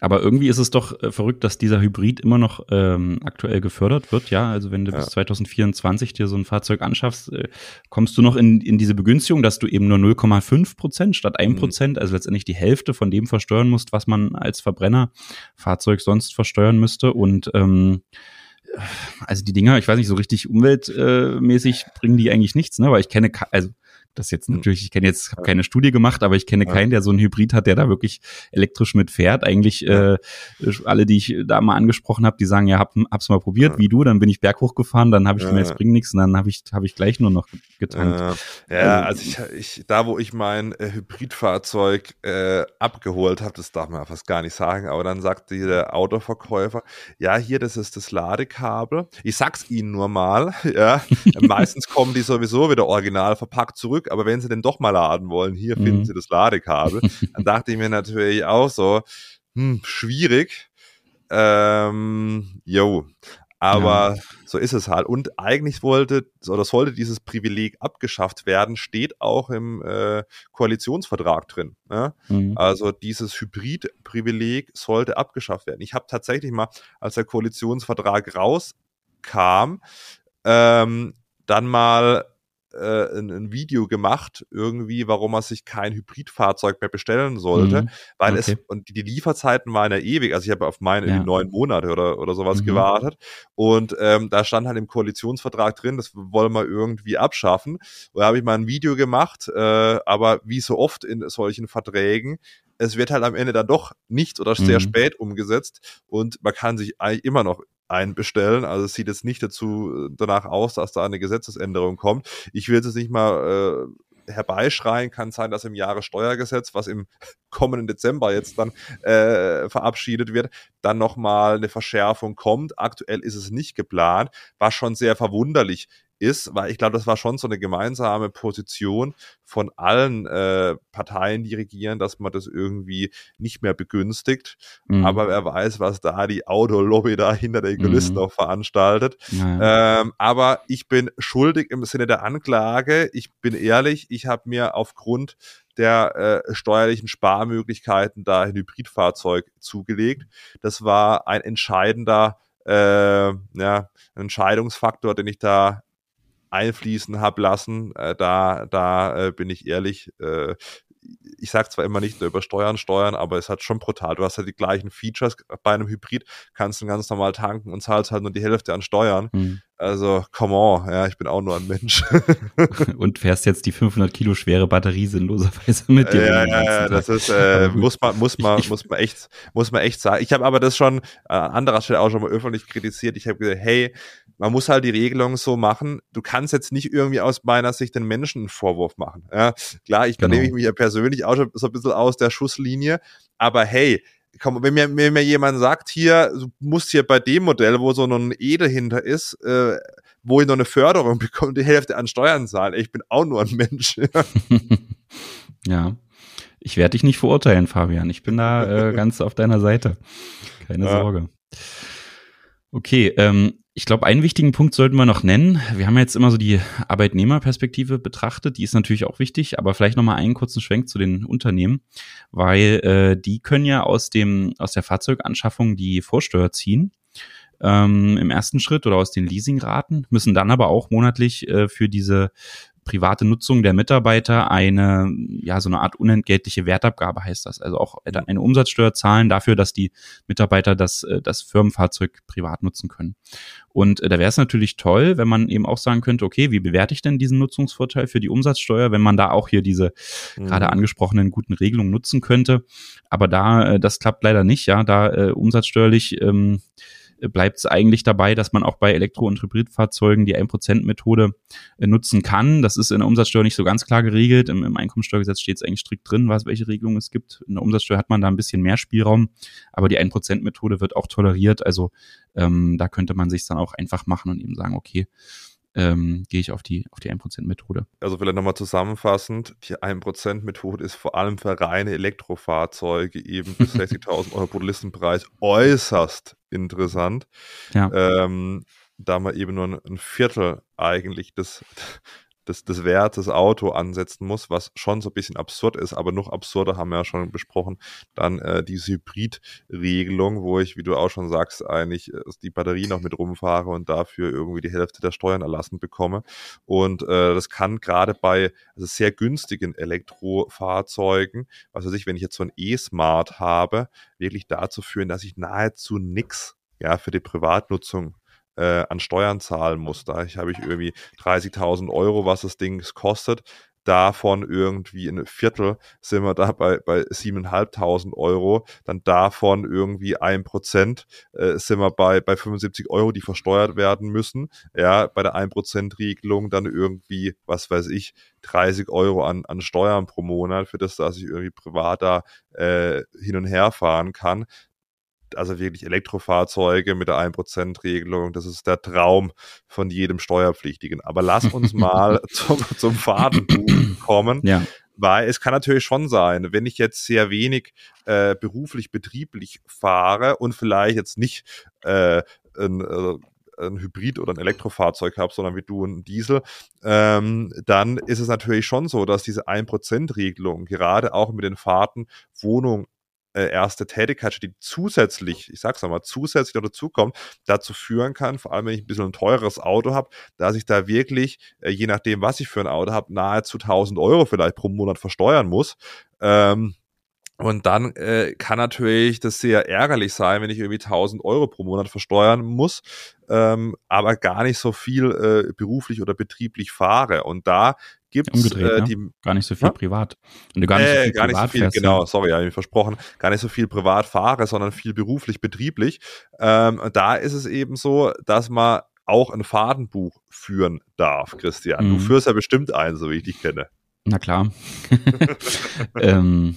Aber irgendwie ist es doch äh, verrückt, dass dieser Hybrid immer noch ähm, aktuell gefördert wird. Ja, also wenn du ja. bis 2024 dir so ein Fahrzeug anschaffst, äh, kommst du noch in, in diese Begünstigung, dass du eben nur 0,5 Prozent statt 1 mhm. Prozent, mhm. also letztendlich die Hälfte von dem versteuern musst, was man als Verbrennerfahrzeug sonst versteuern müsste. Und ähm, also die Dinger, ich weiß nicht, so richtig umweltmäßig bringen die eigentlich nichts, ne? Weil ich kenne, also das jetzt hm. natürlich, ich kenne jetzt, habe keine Studie gemacht, aber ich kenne ja. keinen, der so ein Hybrid hat, der da wirklich elektrisch mitfährt. Eigentlich ja. äh, alle, die ich da mal angesprochen habe, die sagen, ja, hab, hab's mal probiert, ja. wie du, dann bin ich berghoch gefahren, dann habe ich gemerkt, es bringt nichts und dann habe ich, hab ich gleich nur noch getankt.
Ja, also, also ich, ich, da wo ich mein äh, Hybridfahrzeug äh, abgeholt habe, das darf man ja fast gar nicht sagen, aber dann sagt der Autoverkäufer, ja, hier, das ist das Ladekabel. Ich sag's Ihnen nur mal, ja. Meistens kommen die sowieso wieder original verpackt zurück aber wenn sie denn doch mal laden wollen, hier mhm. finden sie das Ladekabel. Dann dachte ich mir natürlich auch so, hm, schwierig. Ähm, jo. Aber ja. so ist es halt. Und eigentlich wollte oder sollte dieses Privileg abgeschafft werden, steht auch im äh, Koalitionsvertrag drin. Ne? Mhm. Also dieses Hybrid-Privileg sollte abgeschafft werden. Ich habe tatsächlich mal, als der Koalitionsvertrag rauskam, ähm, dann mal äh, ein, ein, Video gemacht, irgendwie, warum man sich kein Hybridfahrzeug mehr bestellen sollte, mhm. weil okay. es, und die Lieferzeiten waren ja ewig, also ich habe auf meine ja. neun Monate oder, oder sowas mhm. gewartet und ähm, da stand halt im Koalitionsvertrag drin, das wollen wir irgendwie abschaffen und da habe ich mal ein Video gemacht, äh, aber wie so oft in solchen Verträgen, es wird halt am Ende dann doch nicht oder sehr mhm. spät umgesetzt und man kann sich eigentlich immer noch einbestellen. Also es sieht jetzt nicht dazu äh, danach aus, dass da eine Gesetzesänderung kommt. Ich will jetzt nicht mal äh, herbeischreien, kann sein, dass im Jahressteuergesetz, was im kommenden Dezember jetzt dann äh, verabschiedet wird, dann nochmal eine Verschärfung kommt. Aktuell ist es nicht geplant, was schon sehr verwunderlich ist, weil ich glaube, das war schon so eine gemeinsame Position von allen äh, Parteien, die regieren, dass man das irgendwie nicht mehr begünstigt. Mhm. Aber wer weiß, was da die Autolobby da hinter den Kulissen mhm. noch veranstaltet. Ja. Ähm, aber ich bin schuldig im Sinne der Anklage. Ich bin ehrlich, ich habe mir aufgrund der äh, steuerlichen Sparmöglichkeiten da ein Hybridfahrzeug zugelegt. Das war ein entscheidender äh, ja, Entscheidungsfaktor, den ich da einfließen habe lassen. Äh, da da äh, bin ich ehrlich, äh, ich sage zwar immer nicht nur über Steuern steuern, aber es hat schon brutal. Du hast halt die gleichen Features bei einem Hybrid, kannst du ganz normal tanken und zahlst halt nur die Hälfte an Steuern. Mhm. Also, come on, ja, ich bin auch nur ein Mensch.
und fährst jetzt die 500 Kilo schwere Batterie sinnloserweise mit dir.
Ja, ja, ja, das ist, äh, muss man, muss man, ich, muss man echt, muss man echt sagen. Ich habe aber das schon an anderer Stelle auch schon mal öffentlich kritisiert. Ich habe gesagt, hey, man muss halt die Regelung so machen. Du kannst jetzt nicht irgendwie aus meiner Sicht den Menschen einen Vorwurf machen. Ja, klar, ich genau. nehme ich mich ja persönlich auch schon so ein bisschen aus der Schusslinie. Aber hey, komm, wenn mir, wenn mir jemand sagt, hier, du musst hier bei dem Modell, wo so ein E dahinter ist, äh, wo ich noch eine Förderung bekomme, die Hälfte an Steuern zahlen. Ich bin auch nur ein Mensch.
ja. Ich werde dich nicht verurteilen, Fabian. Ich bin da äh, ganz auf deiner Seite. Keine ja. Sorge. Okay, ähm, ich glaube, einen wichtigen Punkt sollten wir noch nennen. Wir haben jetzt immer so die Arbeitnehmerperspektive betrachtet, die ist natürlich auch wichtig, aber vielleicht nochmal einen kurzen Schwenk zu den Unternehmen, weil äh, die können ja aus dem aus der Fahrzeuganschaffung die Vorsteuer ziehen ähm, im ersten Schritt oder aus den Leasingraten, müssen dann aber auch monatlich äh, für diese private Nutzung der Mitarbeiter eine, ja, so eine Art unentgeltliche Wertabgabe heißt das. Also auch eine Umsatzsteuer zahlen dafür, dass die Mitarbeiter das, äh, das Firmenfahrzeug privat nutzen können. Und äh, da wäre es natürlich toll, wenn man eben auch sagen könnte, okay, wie bewerte ich denn diesen Nutzungsvorteil für die Umsatzsteuer, wenn man da auch hier diese mhm. gerade angesprochenen guten Regelungen nutzen könnte. Aber da, äh, das klappt leider nicht, ja, da äh, umsatzsteuerlich ähm, bleibt es eigentlich dabei, dass man auch bei Elektro- und Hybridfahrzeugen die 1%-Methode äh, nutzen kann. Das ist in der Umsatzsteuer nicht so ganz klar geregelt. Im, im Einkommensteuergesetz steht es eigentlich strikt drin, was, welche Regelungen es gibt. In der Umsatzsteuer hat man da ein bisschen mehr Spielraum, aber die 1%-Methode wird auch toleriert. Also ähm, da könnte man sich dann auch einfach machen und eben sagen, okay, ähm, gehe ich auf die, auf die 1%-Methode.
Also vielleicht nochmal zusammenfassend, die 1%-Methode ist vor allem für reine Elektrofahrzeuge eben bis 60.000 Euro pro Listenpreis äußerst interessant. Ja. Ähm, da man eben nur ein Viertel eigentlich des, des, des Wertes Auto ansetzen muss, was schon so ein bisschen absurd ist, aber noch absurder haben wir ja schon besprochen, dann äh, diese Hybrid-Regelung, wo ich, wie du auch schon sagst, eigentlich äh, die Batterie noch mit rumfahre und dafür irgendwie die Hälfte der Steuern erlassen bekomme. Und äh, das kann gerade bei also sehr günstigen Elektrofahrzeugen, was weiß ich, wenn ich jetzt so ein E-Smart habe, wirklich dazu führen, dass ich nahezu nix ja, für die Privatnutzung äh, an Steuern zahlen muss. Da habe ich irgendwie 30.000 Euro, was das Ding kostet. Davon irgendwie ein Viertel sind wir da bei, bei 7.500 Euro. Dann davon irgendwie ein Prozent äh, sind wir bei, bei 75 Euro, die versteuert werden müssen. Ja, bei der 1%-Regelung dann irgendwie, was weiß ich, 30 Euro an, an Steuern pro Monat, für das, dass ich irgendwie privat da äh, hin und her fahren kann also wirklich Elektrofahrzeuge mit der 1%-Regelung, das ist der Traum von jedem Steuerpflichtigen. Aber lass uns mal zum, zum Fahrtenbuch kommen. Ja. Weil es kann natürlich schon sein, wenn ich jetzt sehr wenig äh, beruflich, betrieblich fahre und vielleicht jetzt nicht äh, ein, äh, ein Hybrid oder ein Elektrofahrzeug habe, sondern wie du ein Diesel, ähm, dann ist es natürlich schon so, dass diese 1%-Regelung gerade auch mit den Fahrten Wohnung, äh, erste Tätigkeit, die zusätzlich, ich sag's nochmal, zusätzlich noch dazukommt, dazu führen kann, vor allem wenn ich ein bisschen ein teures Auto habe, dass ich da wirklich, äh, je nachdem, was ich für ein Auto habe, nahezu 1000 Euro vielleicht pro Monat versteuern muss. Ähm, und dann äh, kann natürlich das sehr ärgerlich sein, wenn ich irgendwie 1000 Euro pro Monat versteuern muss, ähm, aber gar nicht so viel äh, beruflich oder betrieblich fahre. Und da gibt es
äh, die ne? gar nicht so viel ja? privat.
Und du gar nicht so äh, viel, gar nicht so viel fährst, genau, ne? sorry, habe ich versprochen, gar nicht so viel privat fahre, sondern viel beruflich, betrieblich. Ähm, da ist es eben so, dass man auch ein Fadenbuch führen darf, Christian. Mhm. Du führst ja bestimmt ein, so wie ich dich kenne.
Na klar. ähm,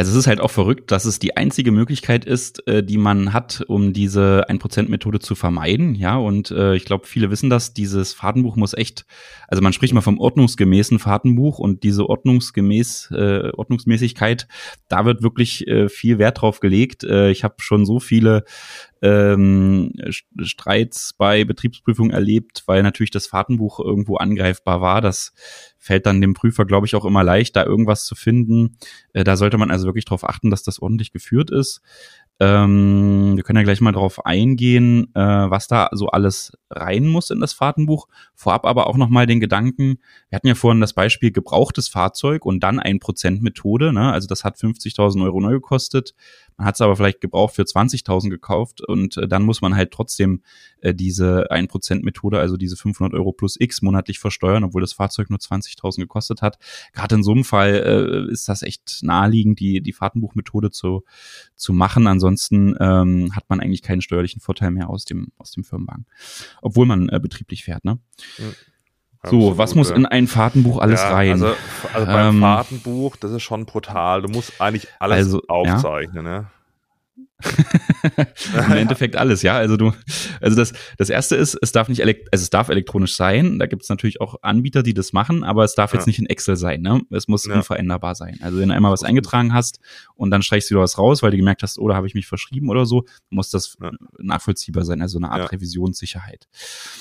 Also es ist halt auch verrückt, dass es die einzige Möglichkeit ist, äh, die man hat, um diese 1%-Methode zu vermeiden. Ja, und äh, ich glaube, viele wissen das, dieses Fahrtenbuch muss echt, also man spricht mal vom ordnungsgemäßen Fahrtenbuch und diese ordnungsgemäß, äh, Ordnungsmäßigkeit, da wird wirklich äh, viel Wert drauf gelegt. Äh, ich habe schon so viele ähm, Streits bei Betriebsprüfungen erlebt, weil natürlich das Fahrtenbuch irgendwo angreifbar war. Das fällt dann dem Prüfer, glaube ich, auch immer leicht, da irgendwas zu finden. Äh, da sollte man also wirklich darauf achten, dass das ordentlich geführt ist. Ähm, wir können ja gleich mal darauf eingehen, äh, was da so alles rein muss in das Fahrtenbuch. Vorab aber auch nochmal den Gedanken, wir hatten ja vorhin das Beispiel gebrauchtes Fahrzeug und dann ein Prozent Methode. Ne? Also das hat 50.000 Euro neu gekostet. Hat es aber vielleicht gebraucht für 20.000 gekauft und äh, dann muss man halt trotzdem äh, diese 1%-Methode, also diese 500 Euro plus X monatlich versteuern, obwohl das Fahrzeug nur 20.000 gekostet hat. Gerade in so einem Fall äh, ist das echt naheliegend, die, die Fahrtenbuchmethode zu, zu machen. Ansonsten ähm, hat man eigentlich keinen steuerlichen Vorteil mehr aus dem, aus dem Firmenwagen, obwohl man äh, betrieblich fährt. Ne? Mhm. So, Absolut, was muss in ein Fahrtenbuch alles ja, rein?
Also, also beim ähm, Fahrtenbuch, das ist schon brutal. Du musst eigentlich alles also, aufzeichnen, ja. ne?
Im Endeffekt alles, ja. Also du, also das, das erste ist, es darf nicht elekt also es darf elektronisch sein. Da gibt es natürlich auch Anbieter, die das machen, aber es darf ja. jetzt nicht in Excel sein, ne? Es muss ja. unveränderbar sein. Also wenn du einmal was eingetragen hast und dann streichst du wieder was raus, weil du gemerkt hast, oder oh, habe ich mich verschrieben oder so, muss das ja. nachvollziehbar sein, also eine Art Revisionssicherheit.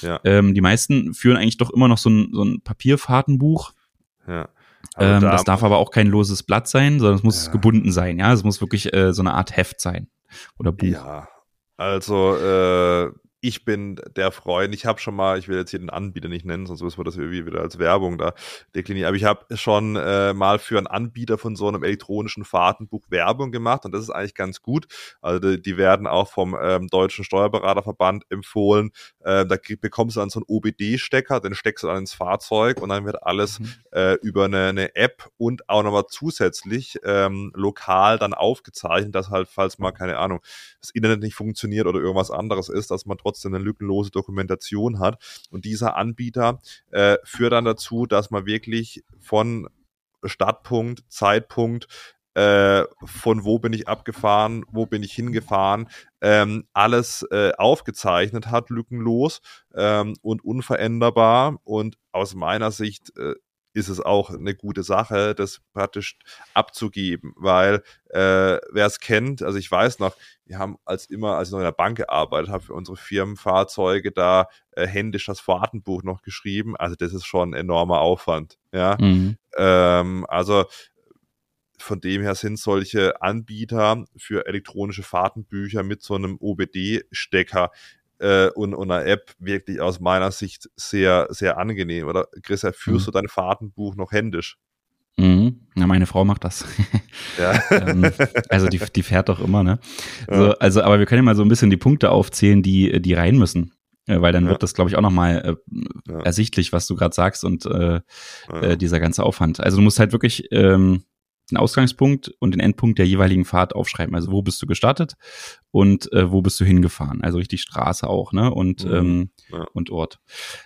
Ja. Ähm, die meisten führen eigentlich doch immer noch so ein, so ein Papierfahrtenbuch. Ja. Ähm, da das darf aber auch kein loses Blatt sein, sondern es muss gebunden sein, ja. Es muss wirklich äh, so eine Art Heft sein oder Buch.
Ja, also äh, ich bin der Freund, ich habe schon mal, ich will jetzt hier den Anbieter nicht nennen, sonst müssen wir das irgendwie wieder als Werbung da deklinieren, aber ich habe schon äh, mal für einen Anbieter von so einem elektronischen Fahrtenbuch Werbung gemacht und das ist eigentlich ganz gut. Also die, die werden auch vom ähm, Deutschen Steuerberaterverband empfohlen. Äh, da bekommst du dann so einen OBD-Stecker, den steckst du dann ins Fahrzeug und dann wird alles mhm. äh, über eine, eine, App und auch nochmal zusätzlich ähm, lokal dann aufgezeichnet, dass halt, falls mal, keine Ahnung, das Internet nicht funktioniert oder irgendwas anderes ist, dass man trotzdem trotzdem eine lückenlose Dokumentation hat. Und dieser Anbieter äh, führt dann dazu, dass man wirklich von Startpunkt, Zeitpunkt, äh, von wo bin ich abgefahren, wo bin ich hingefahren, ähm, alles äh, aufgezeichnet hat, lückenlos ähm, und unveränderbar. Und aus meiner Sicht äh, ist es auch eine gute Sache, das praktisch abzugeben, weil äh, wer es kennt, also ich weiß noch, wir haben als immer, als ich noch in der Bank gearbeitet habe, für unsere Firmenfahrzeuge da äh, händisch das Fahrtenbuch noch geschrieben. Also das ist schon ein enormer Aufwand. Ja, mhm. ähm, also von dem her sind solche Anbieter für elektronische Fahrtenbücher mit so einem OBD-Stecker äh, und, und einer App wirklich aus meiner Sicht sehr, sehr angenehm. Oder Chris, führst mhm. du dein Fahrtenbuch noch händisch?
Mhm. Ja, meine Frau macht das. Ja. ähm, also die, die fährt doch immer, ne? Ja. So, also, aber wir können ja mal so ein bisschen die Punkte aufzählen, die, die rein müssen. Äh, weil dann ja. wird das, glaube ich, auch nochmal äh, ersichtlich, was du gerade sagst und äh, äh, dieser ganze Aufwand. Also du musst halt wirklich ähm, den Ausgangspunkt und den Endpunkt der jeweiligen Fahrt aufschreiben. Also wo bist du gestartet und äh, wo bist du hingefahren? Also richtig Straße auch, ne? Und, mhm. ähm, ja. und Ort.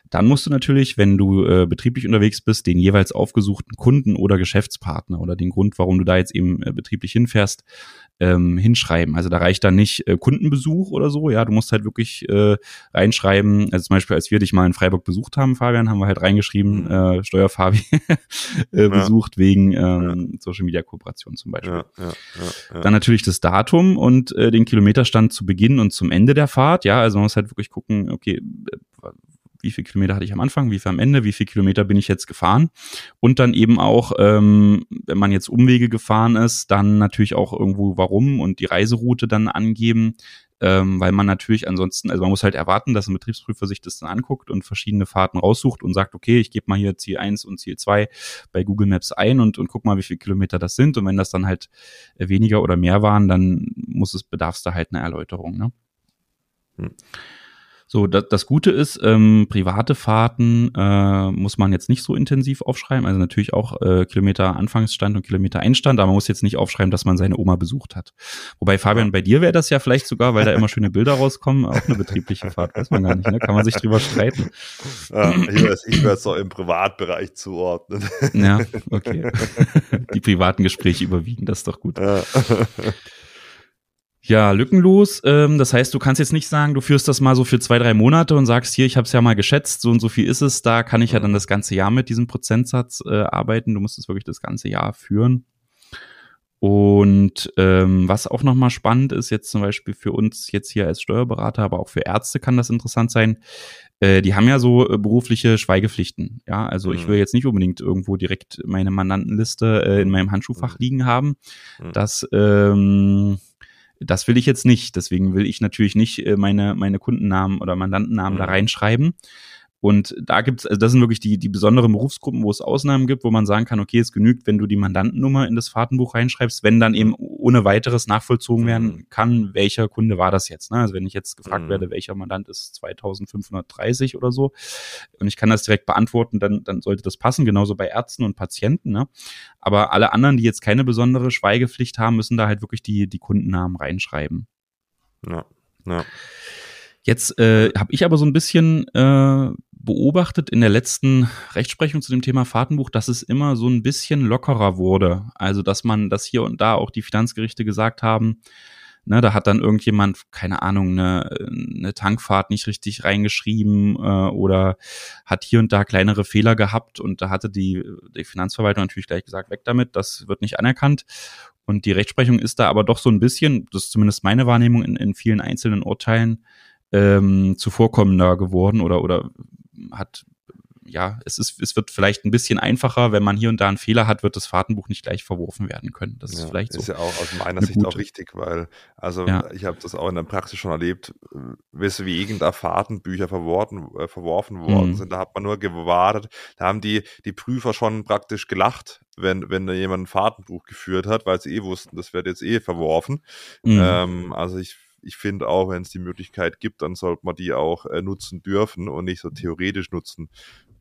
Dann musst du natürlich, wenn du äh, betrieblich unterwegs bist, den jeweils aufgesuchten Kunden oder Geschäftspartner oder den Grund, warum du da jetzt eben äh, betrieblich hinfährst, ähm, hinschreiben. Also da reicht dann nicht äh, Kundenbesuch oder so. Ja, du musst halt wirklich äh, reinschreiben. Also zum Beispiel, als wir dich mal in Freiburg besucht haben, Fabian, haben wir halt reingeschrieben, mhm. äh, Steuerfabi äh, ja. besucht wegen ähm, ja. Social Media Kooperation zum Beispiel. Ja, dann natürlich das Datum und äh, den Kilometerstand zu Beginn und zum Ende der Fahrt. Ja, also man muss halt wirklich gucken, okay, wie viel Kilometer hatte ich am Anfang, wie viel am Ende, wie viel Kilometer bin ich jetzt gefahren. Und dann eben auch, ähm, wenn man jetzt Umwege gefahren ist, dann natürlich auch irgendwo warum und die Reiseroute dann angeben, ähm, weil man natürlich ansonsten, also man muss halt erwarten, dass ein Betriebsprüfer sich das dann anguckt und verschiedene Fahrten raussucht und sagt, okay, ich gebe mal hier Ziel 1 und Ziel 2 bei Google Maps ein und, und guck mal, wie viele Kilometer das sind. Und wenn das dann halt weniger oder mehr waren, dann muss es, bedarf es da halt eine Erläuterung. Ne? Hm. So, das, das Gute ist, ähm, private Fahrten äh, muss man jetzt nicht so intensiv aufschreiben. Also natürlich auch äh, Kilometer Anfangsstand und Kilometer Einstand, aber man muss jetzt nicht aufschreiben, dass man seine Oma besucht hat. Wobei, Fabian, bei dir wäre das ja vielleicht sogar, weil da immer schöne Bilder rauskommen, auch eine betriebliche Fahrt, weiß man gar nicht, ne? Kann man sich drüber streiten.
Ja, ich würde es, ich es auch im Privatbereich zuordnen.
Ja, okay. Die privaten Gespräche überwiegen, das ist doch gut. Ja. Ja, lückenlos. Ähm, das heißt, du kannst jetzt nicht sagen, du führst das mal so für zwei, drei Monate und sagst, hier, ich habe es ja mal geschätzt, so und so viel ist es, da kann ich ja dann mhm. das ganze Jahr mit diesem Prozentsatz äh, arbeiten. Du musst es wirklich das ganze Jahr führen. Und ähm, was auch nochmal spannend ist, jetzt zum Beispiel für uns jetzt hier als Steuerberater, aber auch für Ärzte kann das interessant sein. Äh, die haben ja so äh, berufliche Schweigepflichten. Ja, also mhm. ich will jetzt nicht unbedingt irgendwo direkt meine Mandantenliste äh, in meinem Handschuhfach mhm. liegen haben. Mhm. Das ähm, das will ich jetzt nicht. Deswegen will ich natürlich nicht äh, meine, meine Kundennamen oder Mandantennamen mhm. da reinschreiben. Und da gibt's, also das sind wirklich die, die besonderen Berufsgruppen, wo es Ausnahmen gibt, wo man sagen kann, okay, es genügt, wenn du die Mandantennummer in das Fahrtenbuch reinschreibst, wenn dann eben ohne weiteres nachvollzogen werden mhm. kann, welcher Kunde war das jetzt. Ne? Also wenn ich jetzt gefragt mhm. werde, welcher Mandant ist 2530 oder so, und ich kann das direkt beantworten, dann, dann sollte das passen, genauso bei Ärzten und Patienten. Ne? Aber alle anderen, die jetzt keine besondere Schweigepflicht haben, müssen da halt wirklich die, die Kundennamen reinschreiben. Ja, ja. Jetzt äh, habe ich aber so ein bisschen äh, beobachtet in der letzten Rechtsprechung zu dem Thema Fahrtenbuch, dass es immer so ein bisschen lockerer wurde. Also, dass man, dass hier und da auch die Finanzgerichte gesagt haben, ne, da hat dann irgendjemand, keine Ahnung, eine, eine Tankfahrt nicht richtig reingeschrieben äh, oder hat hier und da kleinere Fehler gehabt und da hatte die, die Finanzverwaltung natürlich gleich gesagt, weg damit, das wird nicht anerkannt. Und die Rechtsprechung ist da aber doch so ein bisschen, das ist zumindest meine Wahrnehmung in, in vielen einzelnen Urteilen, ähm, zuvorkommender geworden oder, oder hat ja, es ist, es wird vielleicht ein bisschen einfacher, wenn man hier und da einen Fehler hat, wird das Fahrtenbuch nicht gleich verworfen werden können. Das ja, ist vielleicht so.
Ist ja auch aus meiner Sicht gute. auch richtig, weil, also ja. ich habe das auch in der Praxis schon erlebt, weswegen da Fahrtenbücher verworfen, äh, verworfen worden mhm. sind. Da hat man nur gewartet. Da haben die, die Prüfer schon praktisch gelacht, wenn, wenn da jemand ein Fahrtenbuch geführt hat, weil sie eh wussten, das wird jetzt eh verworfen. Mhm. Ähm, also ich ich finde auch, wenn es die Möglichkeit gibt, dann sollte man die auch äh, nutzen dürfen und nicht so theoretisch nutzen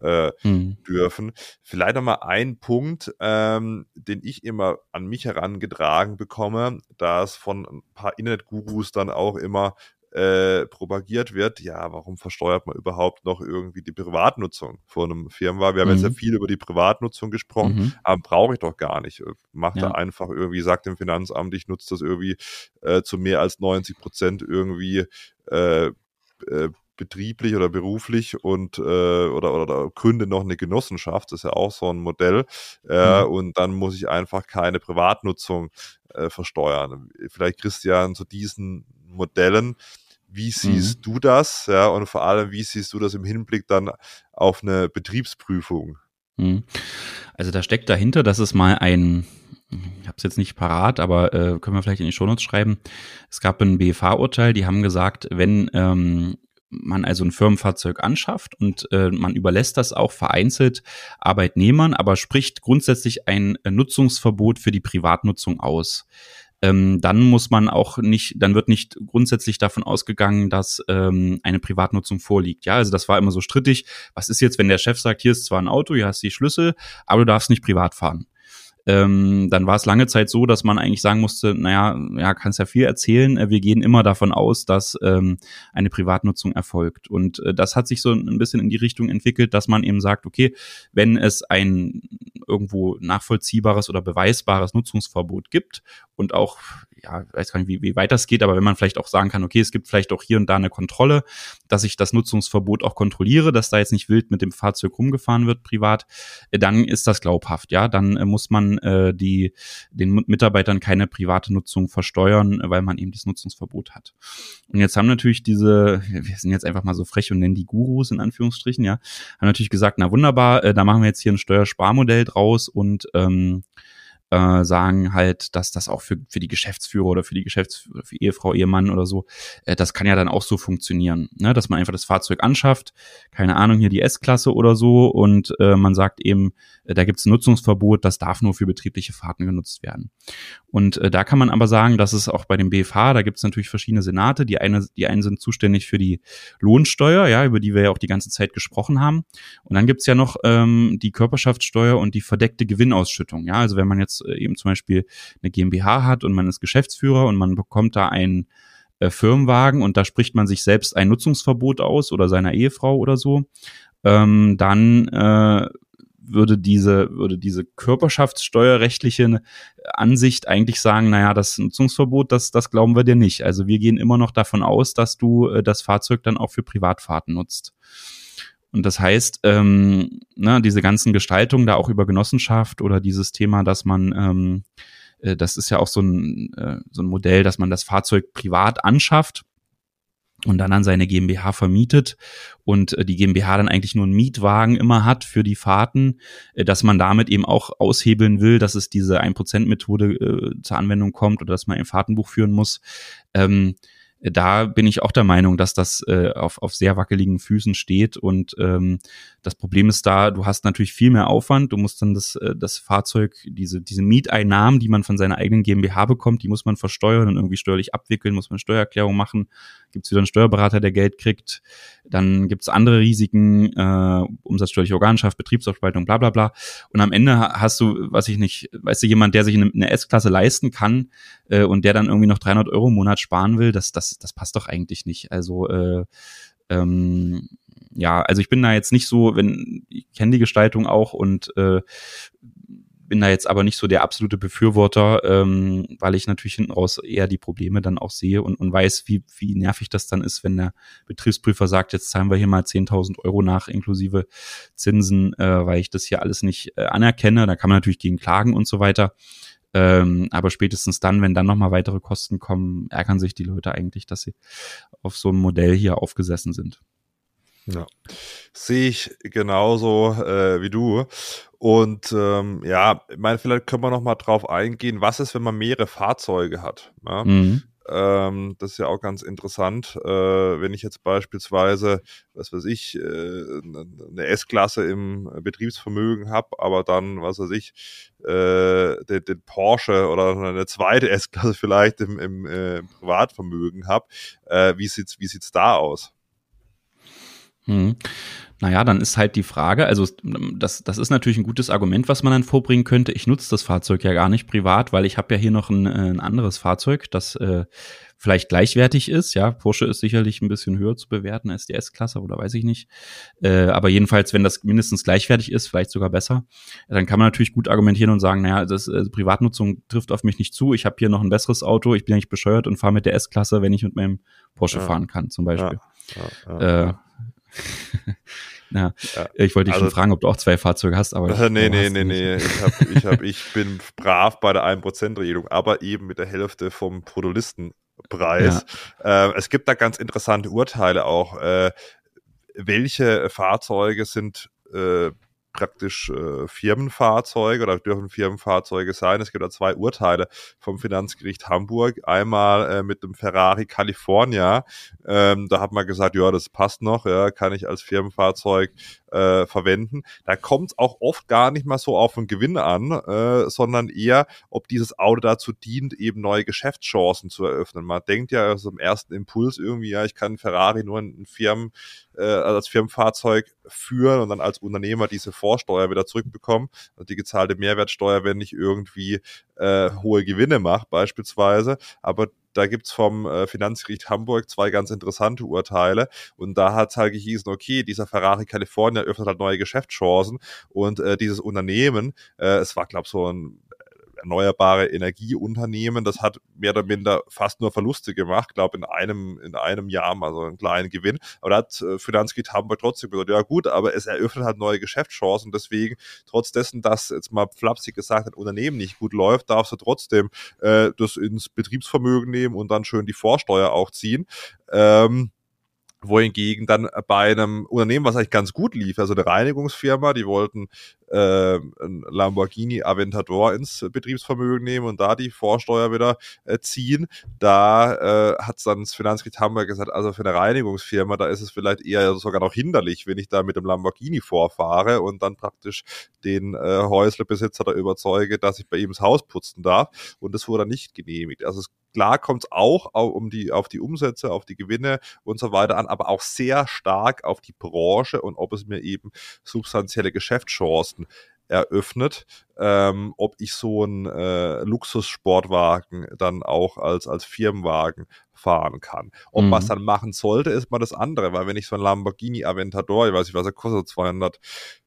äh, mhm. dürfen. Vielleicht noch mal ein Punkt, ähm, den ich immer an mich herangetragen bekomme, da es von ein paar Internetgurus dann auch immer äh, propagiert wird, ja, warum versteuert man überhaupt noch irgendwie die Privatnutzung von einem Firmenwagen? Wir haben mhm. jetzt ja mhm. viel über die Privatnutzung gesprochen, mhm. aber brauche ich doch gar nicht. Macht ja. da einfach irgendwie, sagt dem Finanzamt, ich nutze das irgendwie äh, zu mehr als 90 Prozent irgendwie äh, äh, betrieblich oder beruflich und äh, oder, oder gründe noch eine Genossenschaft, das ist ja auch so ein Modell. Äh, mhm. Und dann muss ich einfach keine Privatnutzung äh, versteuern. Vielleicht Christian zu diesen Modellen wie siehst mhm. du das? Ja, und vor allem, wie siehst du das im Hinblick dann auf eine Betriebsprüfung?
Mhm. Also da steckt dahinter, dass es mal ein, ich habe es jetzt nicht parat, aber äh, können wir vielleicht in die Shownotes schreiben. Es gab ein BFH-Urteil, die haben gesagt, wenn ähm, man also ein Firmenfahrzeug anschafft und äh, man überlässt das auch vereinzelt Arbeitnehmern, aber spricht grundsätzlich ein Nutzungsverbot für die Privatnutzung aus ähm, dann muss man auch nicht, dann wird nicht grundsätzlich davon ausgegangen, dass ähm, eine Privatnutzung vorliegt. Ja, also das war immer so strittig. Was ist jetzt, wenn der Chef sagt, hier ist zwar ein Auto, hier hast du die Schlüssel, aber du darfst nicht privat fahren ähm, dann war es lange Zeit so, dass man eigentlich sagen musste, naja, ja, kannst ja viel erzählen, äh, wir gehen immer davon aus, dass ähm, eine Privatnutzung erfolgt. Und äh, das hat sich so ein bisschen in die Richtung entwickelt, dass man eben sagt, okay, wenn es ein irgendwo nachvollziehbares oder beweisbares Nutzungsverbot gibt und auch ja, weiß gar nicht, wie, wie weit das geht, aber wenn man vielleicht auch sagen kann, okay, es gibt vielleicht auch hier und da eine Kontrolle, dass ich das Nutzungsverbot auch kontrolliere, dass da jetzt nicht wild mit dem Fahrzeug rumgefahren wird privat, äh, dann ist das glaubhaft, ja, dann äh, muss man äh, die den Mitarbeitern keine private Nutzung versteuern, weil man eben das Nutzungsverbot hat. Und jetzt haben natürlich diese, wir sind jetzt einfach mal so frech und nennen die Gurus in Anführungsstrichen, ja, haben natürlich gesagt, na wunderbar, äh, da machen wir jetzt hier ein Steuersparmodell draus und ähm, äh, sagen halt, dass das auch für, für die Geschäftsführer oder für die Geschäftsführer, für Ehefrau, Ehemann oder so, äh, das kann ja dann auch so funktionieren, ne? dass man einfach das Fahrzeug anschafft, keine Ahnung, hier die S-Klasse oder so und äh, man sagt eben, äh, da gibt es ein Nutzungsverbot, das darf nur für betriebliche Fahrten genutzt werden. Und äh, da kann man aber sagen, dass es auch bei dem BFH, da gibt es natürlich verschiedene Senate, die eine, die einen sind zuständig für die Lohnsteuer, ja, über die wir ja auch die ganze Zeit gesprochen haben. Und dann gibt's ja noch ähm, die Körperschaftssteuer und die verdeckte Gewinnausschüttung. Ja, also wenn man jetzt eben zum Beispiel eine GmbH hat und man ist Geschäftsführer und man bekommt da einen äh, Firmenwagen und da spricht man sich selbst ein Nutzungsverbot aus oder seiner Ehefrau oder so, ähm, dann äh, würde diese, würde diese körperschaftssteuerrechtliche Ansicht eigentlich sagen, naja, das Nutzungsverbot, das, das glauben wir dir nicht. Also wir gehen immer noch davon aus, dass du äh, das Fahrzeug dann auch für Privatfahrten nutzt. Und das heißt, ähm, ne, diese ganzen Gestaltungen da auch über Genossenschaft oder dieses Thema, dass man, ähm, äh, das ist ja auch so ein, äh, so ein Modell, dass man das Fahrzeug privat anschafft und dann an seine GmbH vermietet und äh, die GmbH dann eigentlich nur einen Mietwagen immer hat für die Fahrten, äh, dass man damit eben auch aushebeln will, dass es diese 1%-Methode äh, zur Anwendung kommt oder dass man ein Fahrtenbuch führen muss. Ähm, da bin ich auch der Meinung, dass das äh, auf, auf sehr wackeligen Füßen steht. Und ähm, das Problem ist da, du hast natürlich viel mehr Aufwand. Du musst dann das, äh, das Fahrzeug, diese, diese Mieteinnahmen, die man von seiner eigenen GmbH bekommt, die muss man versteuern und irgendwie steuerlich abwickeln, muss man Steuererklärung machen. Gibt es wieder einen Steuerberater, der Geld kriegt. Dann gibt es andere Risiken, äh, umsatzsteuerliche Organschaft, Betriebsaufspaltung, bla bla bla. Und am Ende hast du, was ich nicht, weißt du, jemand, der sich eine, eine S-Klasse leisten kann äh, und der dann irgendwie noch 300 Euro im Monat sparen will, das, das, das passt doch eigentlich nicht. Also äh, ähm, ja, also ich bin da jetzt nicht so, wenn ich kenne die Gestaltung auch und äh, bin da jetzt aber nicht so der absolute Befürworter, ähm, weil ich natürlich hinten raus eher die Probleme dann auch sehe und, und weiß, wie, wie nervig das dann ist, wenn der Betriebsprüfer sagt, jetzt zahlen wir hier mal 10.000 Euro nach inklusive Zinsen, äh, weil ich das hier alles nicht äh, anerkenne. Da kann man natürlich gegen klagen und so weiter. Ähm, aber spätestens dann, wenn dann nochmal weitere Kosten kommen, ärgern sich die Leute eigentlich, dass sie auf so einem Modell hier aufgesessen sind.
Ja, sehe ich genauso äh, wie du. Und ähm, ja, ich meine, vielleicht können wir noch mal drauf eingehen, was ist, wenn man mehrere Fahrzeuge hat. Ja? Mhm. Ähm, das ist ja auch ganz interessant. Äh, wenn ich jetzt beispielsweise, was weiß ich, äh, eine S-Klasse im Betriebsvermögen habe, aber dann, was weiß ich, äh, den, den, Porsche oder eine zweite S-Klasse vielleicht im, im äh, Privatvermögen habe, äh, wie sieht's, wie sieht's da aus?
Hm. Naja, dann ist halt die Frage, also das, das ist natürlich ein gutes Argument, was man dann vorbringen könnte. Ich nutze das Fahrzeug ja gar nicht privat, weil ich habe ja hier noch ein, ein anderes Fahrzeug, das äh, vielleicht gleichwertig ist. Ja, Porsche ist sicherlich ein bisschen höher zu bewerten als die S-Klasse oder weiß ich nicht. Äh, aber jedenfalls, wenn das mindestens gleichwertig ist, vielleicht sogar besser, dann kann man natürlich gut argumentieren und sagen, naja, das äh, Privatnutzung trifft auf mich nicht zu. Ich habe hier noch ein besseres Auto, ich bin eigentlich bescheuert und fahre mit der S-Klasse, wenn ich mit meinem Porsche ja. fahren kann, zum Beispiel. Ja, ja, äh, Na, ja, ich wollte dich also, schon fragen, ob du auch zwei Fahrzeuge hast, aber.
Äh, nee, nee, nee, nee. Ich, hab, ich, hab, ich bin brav bei der 1%-Regelung, aber eben mit der Hälfte vom Produlistenpreis. Ja. Äh, es gibt da ganz interessante Urteile auch. Äh, welche Fahrzeuge sind äh, praktisch äh, Firmenfahrzeuge oder dürfen Firmenfahrzeuge sein. Es gibt da zwei Urteile vom Finanzgericht Hamburg. Einmal äh, mit dem Ferrari California. Ähm, da hat man gesagt, ja, das passt noch, ja, kann ich als Firmenfahrzeug äh, verwenden. Da kommt es auch oft gar nicht mal so auf den Gewinn an, äh, sondern eher, ob dieses Auto dazu dient, eben neue Geschäftschancen zu eröffnen. Man denkt ja also im ersten Impuls irgendwie, ja, ich kann Ferrari nur in Firmen, äh, als Firmenfahrzeug führen und dann als Unternehmer diese Vorsteuer wieder zurückbekommen. Also die gezahlte Mehrwertsteuer, wenn ich irgendwie äh, hohe Gewinne mache, beispielsweise. Aber da gibt's vom äh, Finanzgericht Hamburg zwei ganz interessante Urteile. Und da hat halt gehießen, okay, dieser Ferrari California öffnet halt neue Geschäftschancen und äh, dieses Unternehmen, äh, es war, glaube so ein erneuerbare Energieunternehmen. Das hat mehr oder minder fast nur Verluste gemacht, glaube in einem in einem Jahr mal so einen kleinen Gewinn. Aber da hat äh, Finanzgericht Hamburg trotzdem gesagt, ja gut, aber es eröffnet halt neue Geschäftschancen. Deswegen, trotz dessen, dass jetzt mal flapsig gesagt ein Unternehmen nicht gut läuft, darfst du trotzdem äh, das ins Betriebsvermögen nehmen und dann schön die Vorsteuer auch ziehen. Ähm, wohingegen dann bei einem Unternehmen, was eigentlich ganz gut lief, also eine Reinigungsfirma, die wollten äh, ein Lamborghini Aventador ins Betriebsvermögen nehmen und da die Vorsteuer wieder äh, ziehen. Da äh, hat dann das Finanzgericht Hamburg gesagt, also für eine Reinigungsfirma, da ist es vielleicht eher sogar noch hinderlich, wenn ich da mit dem Lamborghini vorfahre und dann praktisch den äh, Häuslebesitzer da überzeuge, dass ich bei ihm das Haus putzen darf. Und das wurde nicht genehmigt. Also es Klar kommt es auch um die, auf die Umsätze, auf die Gewinne und so weiter an, aber auch sehr stark auf die Branche und ob es mir eben substanzielle Geschäftschancen eröffnet, ähm, ob ich so einen äh, Luxussportwagen dann auch als, als Firmenwagen fahren kann. Ob mhm. man es dann machen sollte, ist mal das andere, weil wenn ich so ein Lamborghini Aventador, ich weiß nicht, was er kostet, 200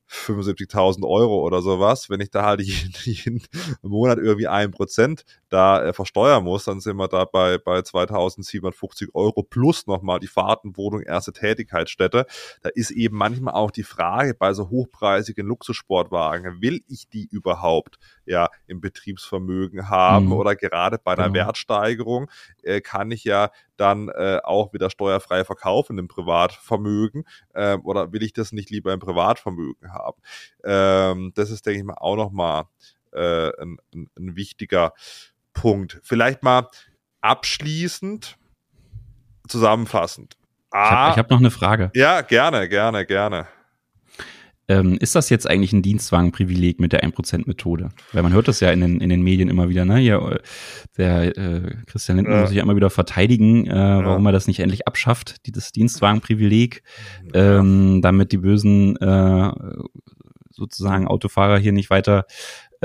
75.000 Euro oder sowas. Wenn ich da halt jeden, jeden Monat irgendwie ein Prozent da äh, versteuern muss, dann sind wir da bei, bei 2.750 Euro plus nochmal die Fahrtenwohnung, erste Tätigkeitsstätte. Da ist eben manchmal auch die Frage bei so hochpreisigen Luxussportwagen, will ich die überhaupt ja im Betriebsvermögen haben mhm. oder gerade bei einer genau. Wertsteigerung äh, kann ich ja dann äh, auch wieder steuerfrei verkaufen im Privatvermögen äh, oder will ich das nicht lieber im Privatvermögen haben? Ähm, das ist, denke ich mal, auch nochmal äh, ein, ein, wichtiger Punkt. Vielleicht mal abschließend zusammenfassend.
Ah, ich habe hab noch eine Frage.
Ja, gerne, gerne, gerne.
Ähm, ist das jetzt eigentlich ein Dienstwagenprivileg mit der 1%-Methode? Weil man hört das ja in den, in den Medien immer wieder, ne? Ja, äh, der äh, Christian Lindner ja. muss sich ja immer wieder verteidigen, äh, ja. warum er das nicht endlich abschafft, dieses Dienstwagenprivileg, ähm, damit die bösen äh, sozusagen Autofahrer hier nicht weiter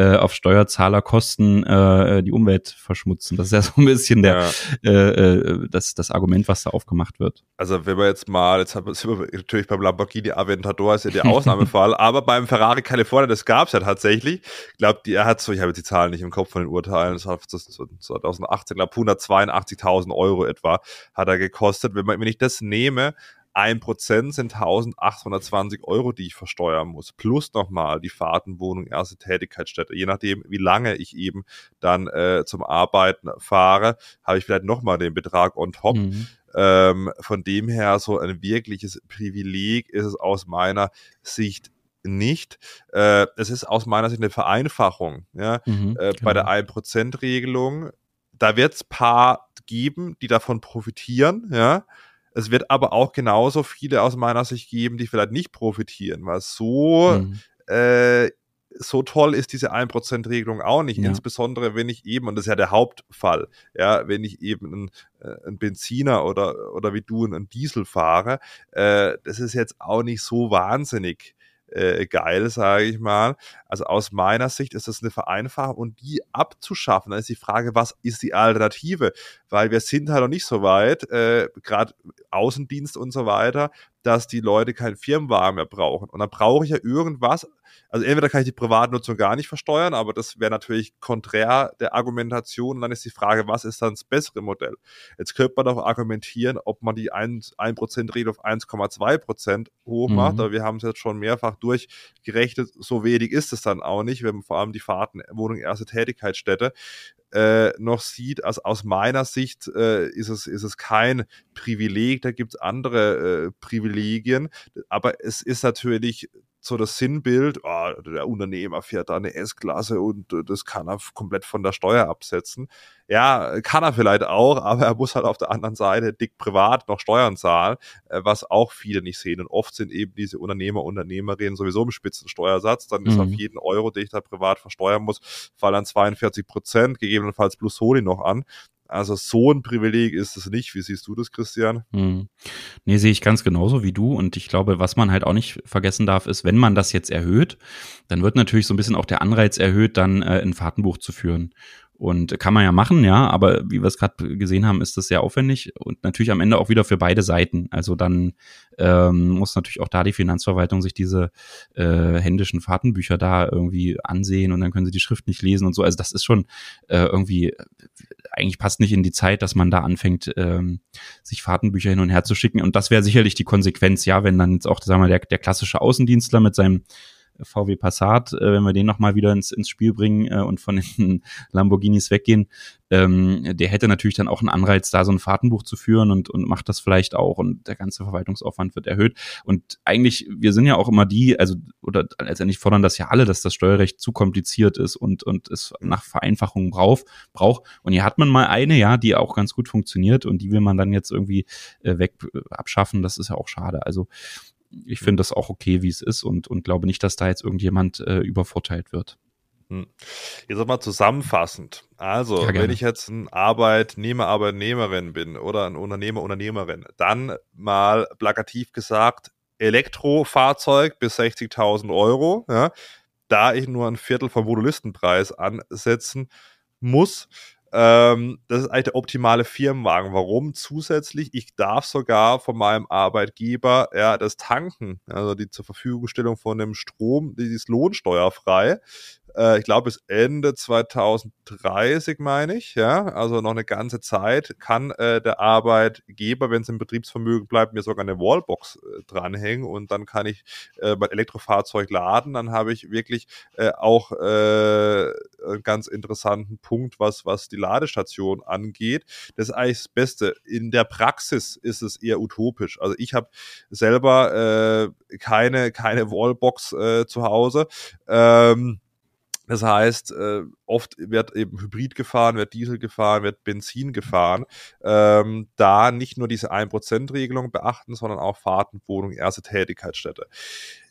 äh, auf Steuerzahlerkosten äh, die Umwelt verschmutzen. Das ist ja so ein bisschen der, ja. äh, äh, das, das Argument, was da aufgemacht wird.
Also wenn wir jetzt mal, jetzt haben wir natürlich beim Lamborghini Aventador ist ja der Ausnahmefall, aber beim Ferrari California, das gab es ja tatsächlich. Ich glaube, er hat so, ich habe jetzt die Zahlen nicht im Kopf von den Urteilen, das war 2018, glaube 182.000 Euro etwa hat er gekostet. Wenn, man, wenn ich das nehme, ein Prozent sind 1820 Euro, die ich versteuern muss, plus nochmal die Fahrtenwohnung, erste Tätigkeitsstätte. Je nachdem, wie lange ich eben dann äh, zum Arbeiten fahre, habe ich vielleicht nochmal den Betrag on top. Mhm. Ähm, von dem her, so ein wirkliches Privileg ist es aus meiner Sicht nicht. Äh, es ist aus meiner Sicht eine Vereinfachung. Ja? Mhm, äh. Bei der 1%-Regelung, genau. da wird es paar geben, die davon profitieren, ja. Es wird aber auch genauso viele aus meiner Sicht geben, die vielleicht nicht profitieren, weil so, mhm. äh, so toll ist diese 1%-Regelung auch nicht. Ja. Insbesondere, wenn ich eben, und das ist ja der Hauptfall, ja, wenn ich eben ein, äh, ein Benziner oder, oder wie du einen Diesel fahre, äh, das ist jetzt auch nicht so wahnsinnig äh, geil, sage ich mal. Also aus meiner Sicht ist das eine Vereinfachung und die abzuschaffen, dann ist die Frage, was ist die Alternative? Weil wir sind halt noch nicht so weit, äh, gerade Außendienst und so weiter, dass die Leute keinen Firmenwagen mehr brauchen. Und dann brauche ich ja irgendwas, also entweder kann ich die Privatnutzung gar nicht versteuern, aber das wäre natürlich konträr der Argumentation. Und dann ist die Frage, was ist dann das bessere Modell? Jetzt könnte man doch argumentieren, ob man die 1%, 1 Regel auf 1,2% hoch macht, mhm. aber wir haben es jetzt schon mehrfach durchgerechnet, so wenig ist es dann auch nicht, wenn man vor allem die Fahrten, Wohnung, erste Tätigkeitsstätte äh, noch sieht. Also aus meiner Sicht äh, ist, es, ist es kein Privileg, da gibt es andere äh, Privilegien, aber es ist natürlich so das Sinnbild, oh, der Unternehmer fährt da eine S-Klasse und äh, das kann er komplett von der Steuer absetzen. Ja, kann er vielleicht auch, aber er muss halt auf der anderen Seite dick privat noch Steuern zahlen, äh, was auch viele nicht sehen. Und oft sind eben diese Unternehmer, Unternehmerinnen sowieso im Spitzensteuersatz. Dann ist mhm. auf jeden Euro, den ich da privat versteuern muss, fallen 42 Prozent, gegebenenfalls plus Soli noch an. Also so ein Privileg ist es nicht. Wie siehst du das, Christian? Hm.
Nee, sehe ich ganz genauso wie du. Und ich glaube, was man halt auch nicht vergessen darf, ist, wenn man das jetzt erhöht, dann wird natürlich so ein bisschen auch der Anreiz erhöht, dann äh, ein Fahrtenbuch zu führen. Und kann man ja machen, ja, aber wie wir es gerade gesehen haben, ist das sehr aufwendig und natürlich am Ende auch wieder für beide Seiten. Also dann ähm, muss natürlich auch da die Finanzverwaltung sich diese äh, händischen Fahrtenbücher da irgendwie ansehen und dann können sie die Schrift nicht lesen und so. Also das ist schon äh, irgendwie, eigentlich passt nicht in die Zeit, dass man da anfängt, ähm, sich Fahrtenbücher hin und her zu schicken. Und das wäre sicherlich die Konsequenz, ja, wenn dann jetzt auch, sagen wir, der, der klassische Außendienstler mit seinem VW Passat, äh, wenn wir den nochmal wieder ins, ins Spiel bringen äh, und von den Lamborghinis weggehen, ähm, der hätte natürlich dann auch einen Anreiz, da so ein Fahrtenbuch zu führen und, und macht das vielleicht auch und der ganze Verwaltungsaufwand wird erhöht. Und eigentlich, wir sind ja auch immer die, also oder letztendlich fordern das ja alle, dass das Steuerrecht zu kompliziert ist und, und es nach Vereinfachungen braucht, braucht. Und hier hat man mal eine, ja, die auch ganz gut funktioniert und die will man dann jetzt irgendwie äh, weg äh, abschaffen. Das ist ja auch schade. Also ich finde das auch okay, wie es ist und, und glaube nicht, dass da jetzt irgendjemand äh, übervorteilt wird.
Hm. Jetzt nochmal zusammenfassend. Also, ja, wenn ich jetzt ein Arbeitnehmer, Arbeitnehmerin bin oder ein Unternehmer, Unternehmerin, dann mal plakativ gesagt, Elektrofahrzeug bis 60.000 Euro, ja, da ich nur ein Viertel vom Modulistenpreis ansetzen muss, ähm, das ist eigentlich der optimale Firmenwagen. Warum? Zusätzlich, ich darf sogar von meinem Arbeitgeber ja, das Tanken, also die zur Verfügungstellung von dem Strom, die ist lohnsteuerfrei. Äh, ich glaube, bis Ende 2030, meine ich, ja, also noch eine ganze Zeit, kann äh, der Arbeitgeber, wenn es im Betriebsvermögen bleibt, mir sogar eine Wallbox äh, dranhängen und dann kann ich äh, mein Elektrofahrzeug laden. Dann habe ich wirklich äh, auch äh, einen ganz interessanten Punkt, was, was die Ladestation angeht. Das ist eigentlich das Beste. In der Praxis ist es eher utopisch. Also ich habe selber keine, keine Wallbox zu Hause. Ähm, das heißt, äh, oft wird eben Hybrid gefahren, wird Diesel gefahren, wird Benzin gefahren. Ähm, da nicht nur diese 1%-Regelung beachten, sondern auch Fahrten, Wohnung, erste Tätigkeitsstätte.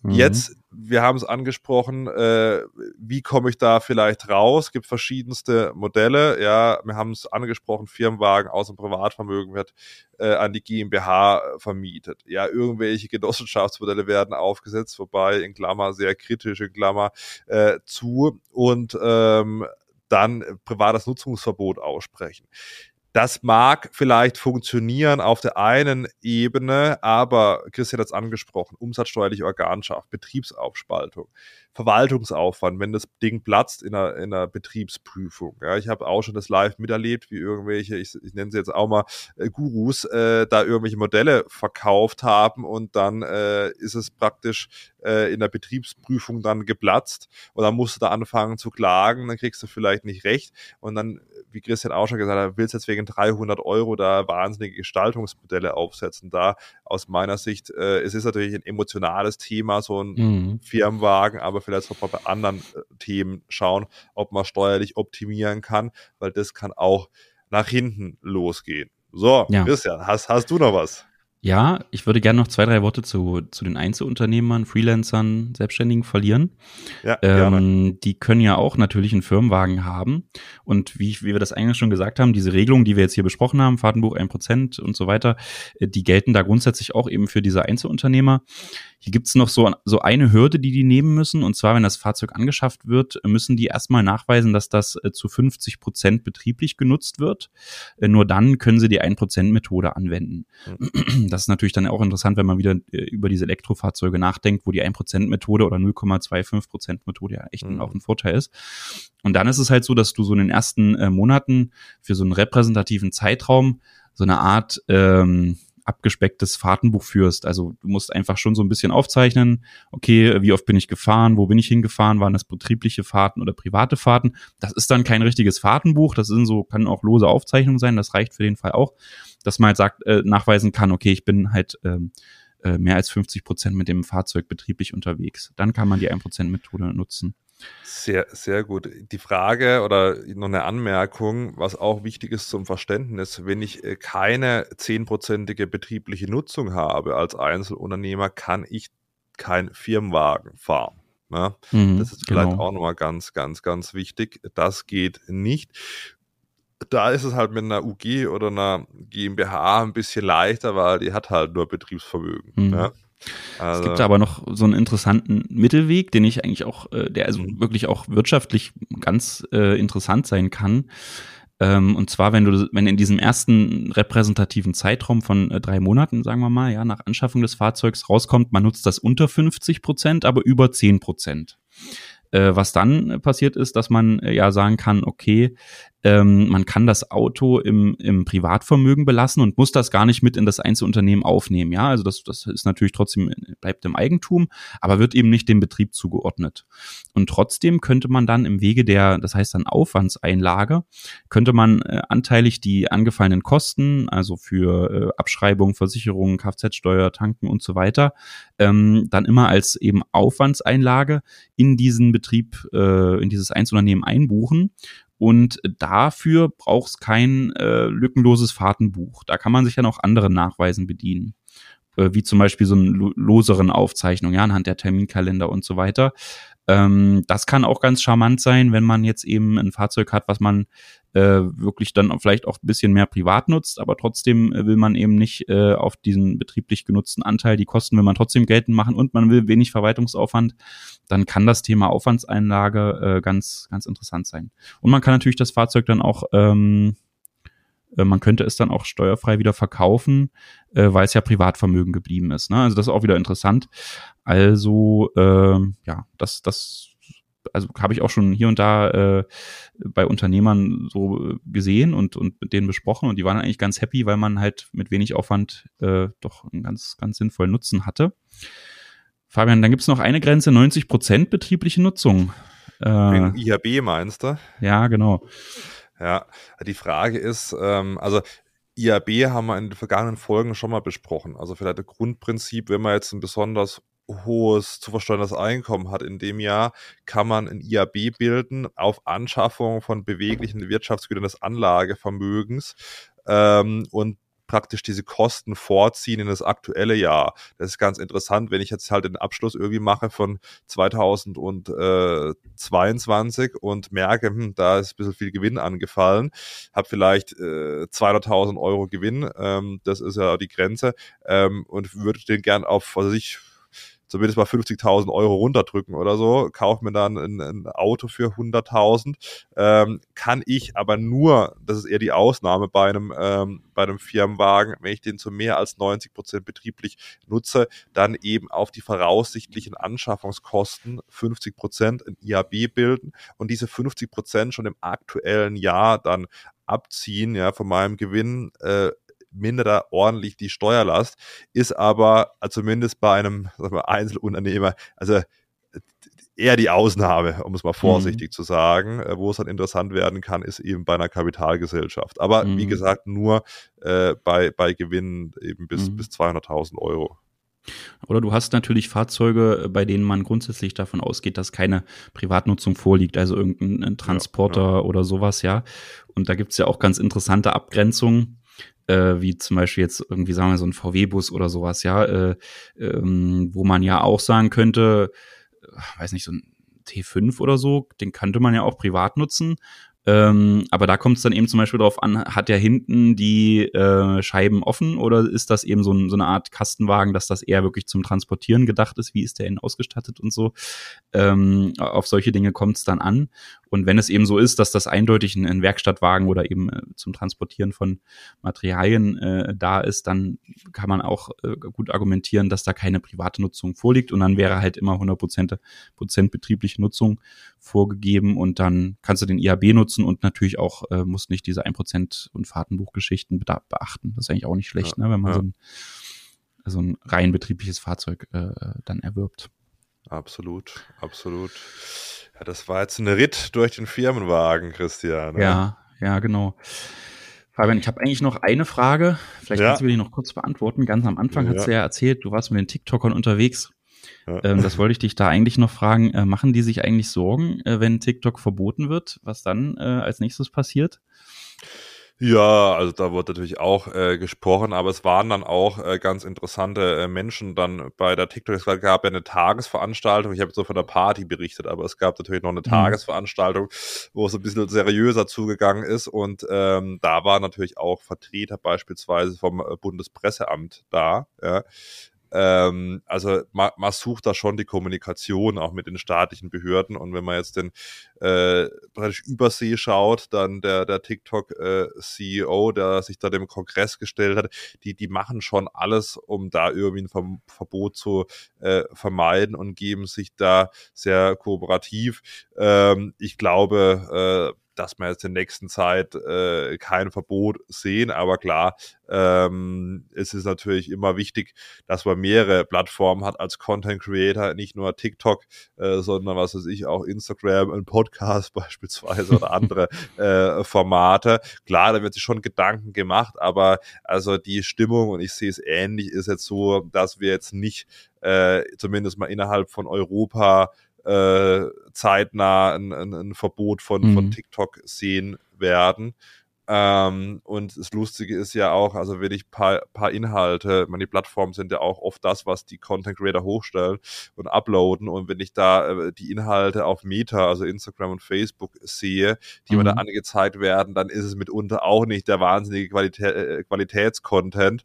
Mhm. Jetzt, wir haben es angesprochen, äh, wie komme ich da vielleicht raus? Es gibt verschiedenste Modelle. Ja, wir haben es angesprochen, Firmenwagen aus dem Privatvermögen wird äh, an die GmbH vermietet. Ja, irgendwelche Genossenschaftsmodelle werden aufgesetzt, wobei in Klammer sehr kritisch in Klammer äh, zu und ähm, dann privates Nutzungsverbot aussprechen. Das mag vielleicht funktionieren auf der einen Ebene, aber Christian hat es angesprochen, umsatzsteuerliche Organschaft, Betriebsaufspaltung, Verwaltungsaufwand, wenn das Ding platzt in einer, in einer Betriebsprüfung. Ja, ich habe auch schon das live miterlebt, wie irgendwelche, ich, ich nenne sie jetzt auch mal äh, Gurus, äh, da irgendwelche Modelle verkauft haben und dann äh, ist es praktisch äh, in der Betriebsprüfung dann geplatzt und dann musst du da anfangen zu klagen, dann kriegst du vielleicht nicht recht und dann, wie Christian auch schon gesagt hat, willst du jetzt wegen 300 Euro da wahnsinnige Gestaltungsmodelle aufsetzen. Da aus meiner Sicht, äh, es ist natürlich ein emotionales Thema, so ein mhm. Firmenwagen, aber vielleicht auch bei anderen äh, Themen schauen, ob man steuerlich optimieren kann, weil das kann auch nach hinten losgehen. So, ja. Christian, hast, hast du noch was?
Ja, ich würde gerne noch zwei, drei Worte zu, zu den Einzelunternehmern, Freelancern, Selbstständigen verlieren. Ja, ähm, die können ja auch natürlich einen Firmenwagen haben. Und wie, wie wir das eigentlich schon gesagt haben, diese Regelungen, die wir jetzt hier besprochen haben, Fahrtenbuch 1% und so weiter, äh, die gelten da grundsätzlich auch eben für diese Einzelunternehmer. Hier gibt's noch so, so eine Hürde, die die nehmen müssen. Und zwar, wenn das Fahrzeug angeschafft wird, müssen die erstmal nachweisen, dass das äh, zu 50 Prozent betrieblich genutzt wird. Äh, nur dann können sie die 1%-Methode anwenden. Mhm. Das ist natürlich dann auch interessant, wenn man wieder äh, über diese Elektrofahrzeuge nachdenkt, wo die 1%-Methode oder 0,25%-Methode ja echt mhm. auch ein Vorteil ist. Und dann ist es halt so, dass du so in den ersten Monaten für so einen repräsentativen Zeitraum so eine Art ähm, abgespecktes Fahrtenbuch führst. Also du musst einfach schon so ein bisschen aufzeichnen, okay, wie oft bin ich gefahren, wo bin ich hingefahren, waren das betriebliche Fahrten oder private Fahrten. Das ist dann kein richtiges Fahrtenbuch, das sind so, kann auch lose Aufzeichnungen sein, das reicht für den Fall auch, dass man halt sagt, äh, nachweisen kann, okay, ich bin halt ähm, äh, mehr als 50 Prozent mit dem Fahrzeug betrieblich unterwegs. Dann kann man die 1%-Methode nutzen.
Sehr, sehr gut. Die Frage oder noch eine Anmerkung, was auch wichtig ist zum Verständnis, wenn ich äh, keine zehnprozentige betriebliche Nutzung habe als Einzelunternehmer, kann ich kein Firmenwagen fahren. Ne? mhm, das ist vielleicht genau. auch nochmal ganz, ganz, ganz wichtig. Das geht nicht. Da ist es halt mit einer UG oder einer GmbH ein bisschen leichter, weil die hat halt nur Betriebsvermögen. Mhm. Ja.
Also. Es gibt aber noch so einen interessanten Mittelweg, den ich eigentlich auch, äh, der also mhm. wirklich auch wirtschaftlich ganz äh, interessant sein kann. Ähm, und zwar, wenn du, wenn in diesem ersten repräsentativen Zeitraum von äh, drei Monaten, sagen wir mal, ja, nach Anschaffung des Fahrzeugs rauskommt, man nutzt das unter 50 Prozent, aber über 10 Prozent. Äh, was dann passiert ist, dass man äh, ja sagen kann, okay, ähm, man kann das Auto im, im Privatvermögen belassen und muss das gar nicht mit in das Einzelunternehmen aufnehmen. Ja, also das, das ist natürlich trotzdem, bleibt im Eigentum, aber wird eben nicht dem Betrieb zugeordnet. Und trotzdem könnte man dann im Wege der, das heißt dann Aufwandseinlage, könnte man äh, anteilig die angefallenen Kosten, also für äh, Abschreibung, Versicherungen, Kfz-Steuer, Tanken und so weiter, ähm, dann immer als eben Aufwandseinlage in diesen Betrieb, äh, in dieses Einzelunternehmen einbuchen und dafür braucht es kein äh, lückenloses Fahrtenbuch. Da kann man sich dann auch anderen Nachweisen bedienen. Äh, wie zum Beispiel so einen loseren Aufzeichnung, ja, anhand der Terminkalender und so weiter. Ähm, das kann auch ganz charmant sein, wenn man jetzt eben ein Fahrzeug hat, was man äh, wirklich dann vielleicht auch ein bisschen mehr privat nutzt, aber trotzdem will man eben nicht äh, auf diesen betrieblich genutzten Anteil, die Kosten will man trotzdem geltend machen und man will wenig Verwaltungsaufwand, dann kann das Thema Aufwandseinlage äh, ganz, ganz interessant sein. Und man kann natürlich das Fahrzeug dann auch ähm, äh, man könnte es dann auch steuerfrei wieder verkaufen, äh, weil es ja Privatvermögen geblieben ist. Ne? Also das ist auch wieder interessant. Also äh, ja, das, das also habe ich auch schon hier und da äh, bei Unternehmern so gesehen und, und mit denen besprochen und die waren eigentlich ganz happy, weil man halt mit wenig Aufwand äh, doch einen ganz, ganz sinnvollen Nutzen hatte. Fabian, dann gibt es noch eine Grenze, 90 Prozent betriebliche Nutzung.
Äh, IHB meinst du?
Ja, genau.
Ja, die Frage ist, ähm, also IAB haben wir in den vergangenen Folgen schon mal besprochen. Also vielleicht ein Grundprinzip, wenn man jetzt ein besonders hohes zu versteuerndes Einkommen hat in dem Jahr, kann man ein IAB bilden auf Anschaffung von beweglichen Wirtschaftsgütern des Anlagevermögens ähm, und praktisch diese Kosten vorziehen in das aktuelle Jahr. Das ist ganz interessant, wenn ich jetzt halt den Abschluss irgendwie mache von 2022 und merke, hm, da ist ein bisschen viel Gewinn angefallen, habe vielleicht äh, 200.000 Euro Gewinn, ähm, das ist ja die Grenze, ähm, und würde den gern auf, was weiß ich, zumindest mal 50.000 Euro runterdrücken oder so, kaufe mir dann ein, ein Auto für 100.000, ähm, kann ich aber nur, das ist eher die Ausnahme bei einem, ähm, bei einem Firmenwagen, wenn ich den zu mehr als 90 Prozent betrieblich nutze, dann eben auf die voraussichtlichen Anschaffungskosten 50 Prozent in IAB bilden und diese 50 Prozent schon im aktuellen Jahr dann abziehen, ja, von meinem Gewinn, äh, mindert er ordentlich die Steuerlast, ist aber also zumindest bei einem wir, Einzelunternehmer, also eher die Ausnahme, um es mal mhm. vorsichtig mhm. zu sagen. Äh, wo es dann interessant werden kann, ist eben bei einer Kapitalgesellschaft. Aber mhm. wie gesagt, nur äh, bei, bei Gewinnen eben bis, mhm. bis 200.000 Euro.
Oder du hast natürlich Fahrzeuge, bei denen man grundsätzlich davon ausgeht, dass keine Privatnutzung vorliegt, also irgendein Transporter ja, ja. oder sowas, ja. Und da gibt es ja auch ganz interessante Abgrenzungen äh, wie zum Beispiel jetzt irgendwie, sagen wir, so ein VW-Bus oder sowas, ja, äh, ähm, wo man ja auch sagen könnte, äh, weiß nicht, so ein T5 oder so, den könnte man ja auch privat nutzen. Ähm, aber da kommt es dann eben zum Beispiel darauf an, hat der hinten die äh, Scheiben offen oder ist das eben so, ein, so, eine Art Kastenwagen, dass das eher wirklich zum Transportieren gedacht ist? Wie ist der denn ausgestattet und so? Ähm, auf solche Dinge kommt es dann an. Und wenn es eben so ist, dass das eindeutig ein, ein Werkstattwagen oder eben äh, zum Transportieren von Materialien äh, da ist, dann kann man auch äh, gut argumentieren, dass da keine private Nutzung vorliegt und dann wäre halt immer 100 Prozent, Prozent betriebliche Nutzung vorgegeben und dann kannst du den IAB nutzen und natürlich auch äh, musst nicht diese 1% und Fahrtenbuchgeschichten beachten. Das ist eigentlich auch nicht schlecht, ja, ne, wenn man ja. so, ein, so ein rein betriebliches Fahrzeug äh, dann erwirbt.
Absolut, absolut. Ja, das war jetzt ein Ritt durch den Firmenwagen, Christian.
Ne? Ja, ja, genau. Fabian, ich habe eigentlich noch eine Frage. Vielleicht ja. kannst du mir die noch kurz beantworten. Ganz am Anfang ja. hast du ja erzählt, du warst mit den TikTokern unterwegs. Ja. Ähm, das wollte ich dich da eigentlich noch fragen. Äh, machen die sich eigentlich Sorgen, äh, wenn TikTok verboten wird, was dann äh, als nächstes passiert?
Ja, also da wurde natürlich auch äh, gesprochen, aber es waren dann auch äh, ganz interessante äh, Menschen dann bei der TikTok. Es gab ja eine Tagesveranstaltung. Ich habe so von der Party berichtet, aber es gab natürlich noch eine mhm. Tagesveranstaltung, wo es ein bisschen seriöser zugegangen ist. Und ähm, da war natürlich auch Vertreter beispielsweise vom äh, Bundespresseamt da. Ja. Ähm, also man, man sucht da schon die Kommunikation auch mit den staatlichen Behörden und wenn man jetzt den äh, praktisch Übersee schaut, dann der, der TikTok-CEO, äh, der sich da dem Kongress gestellt hat, die, die machen schon alles, um da irgendwie ein Ver Verbot zu äh, vermeiden und geben sich da sehr kooperativ. Ähm, ich glaube, äh, dass wir jetzt in der nächsten Zeit äh, kein Verbot sehen. Aber klar, ähm, es ist natürlich immer wichtig, dass man mehrere Plattformen hat als Content Creator, nicht nur TikTok, äh, sondern was weiß ich, auch Instagram, ein Podcast beispielsweise oder andere äh, Formate. Klar, da wird sich schon Gedanken gemacht, aber also die Stimmung, und ich sehe es ähnlich, ist jetzt so, dass wir jetzt nicht äh, zumindest mal innerhalb von Europa äh, zeitnah ein, ein, ein Verbot von, mhm. von TikTok sehen werden. Ähm, und das Lustige ist ja auch, also wenn ich paar, paar Inhalte, meine, die Plattformen sind ja auch oft das, was die Content Creator hochstellen und uploaden. Und wenn ich da äh, die Inhalte auf Meta, also Instagram und Facebook sehe, die mhm. mir da angezeigt werden, dann ist es mitunter auch nicht der wahnsinnige Qualität, äh, Qualitätscontent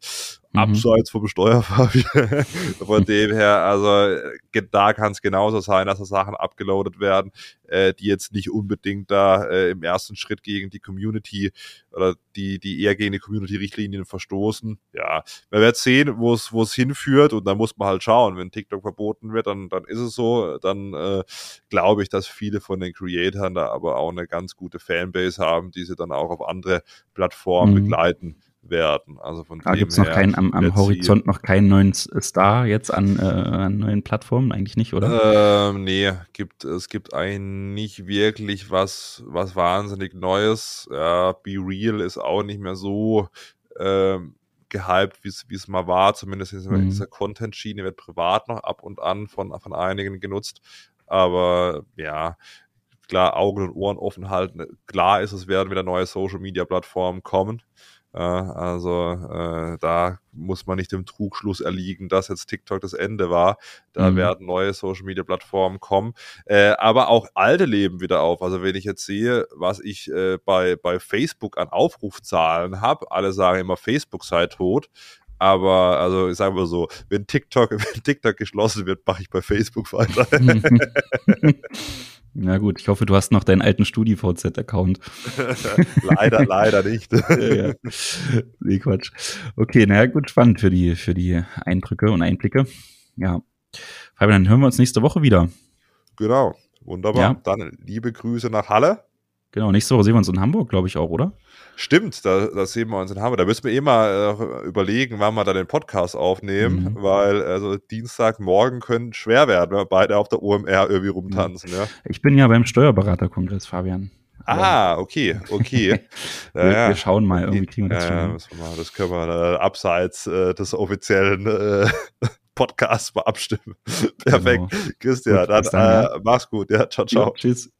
mhm. abseits vom Steuerfahrplan. Von dem her, also da kann es genauso sein, dass da Sachen abgeloadet werden, äh, die jetzt nicht unbedingt da äh, im ersten Schritt gegen die Community oder die, die eher gegen die Community-Richtlinien verstoßen. Ja, man wird sehen, wo es wo es hinführt und dann muss man halt schauen. Wenn TikTok verboten wird, dann, dann ist es so. Dann äh, glaube ich, dass viele von den Creatoren da aber auch eine ganz gute Fanbase haben, die sie dann auch auf andere Plattformen mhm. begleiten werden. Also von
da gibt es noch keinen am, am Horizont noch keinen neuen Star jetzt an, äh, an neuen Plattformen, eigentlich nicht,
oder? Ähm, nee, gibt, es gibt eigentlich nicht wirklich was, was wahnsinnig Neues. Ja, Be Real ist auch nicht mehr so ähm, gehypt, wie es mal war. Zumindest in mhm. dieser Content-Schiene wird privat noch ab und an von, von einigen genutzt. Aber ja, klar, Augen und Ohren offen halten. Klar ist, es werden wieder neue Social-Media-Plattformen kommen. Also äh, da muss man nicht dem Trugschluss erliegen, dass jetzt TikTok das Ende war. Da mhm. werden neue Social-Media-Plattformen kommen. Äh, aber auch alte leben wieder auf. Also wenn ich jetzt sehe, was ich äh, bei, bei Facebook an Aufrufzahlen habe, alle sagen immer, Facebook sei tot. Aber also ich sage mal so, wenn TikTok, wenn TikTok geschlossen wird, mache ich bei Facebook weiter.
Na gut, ich hoffe, du hast noch deinen alten StudiVZ-Account.
leider, leider nicht. ja, ja.
Nee, Quatsch. Okay, naja, gut, spannend für die, für die Eindrücke und Einblicke. Ja. Fabian, dann hören wir uns nächste Woche wieder.
Genau, wunderbar. Ja. Dann liebe Grüße nach Halle.
Genau, nächste Woche sehen wir uns in Hamburg, glaube ich auch, oder?
Stimmt, da, da sehen wir uns in Hamburg. Da müssen wir eh mal äh, überlegen, wann wir da den Podcast aufnehmen, mhm. weil also Dienstagmorgen können schwer werden, wenn wir beide auf der OMR irgendwie rumtanzen. Ja.
Ich bin ja beim Steuerberaterkongress, Fabian.
Ah, okay, okay.
wir, ja, wir, schauen mal, irgendwie kriegen wir
das ja, schon. Mal, das können wir äh, abseits äh, des offiziellen äh, Podcasts mal abstimmen. Perfekt. Genau. Christian, gut, dann, dann, ja. Äh, mach's gut. Ja, ciao, ciao. Ja,
tschüss.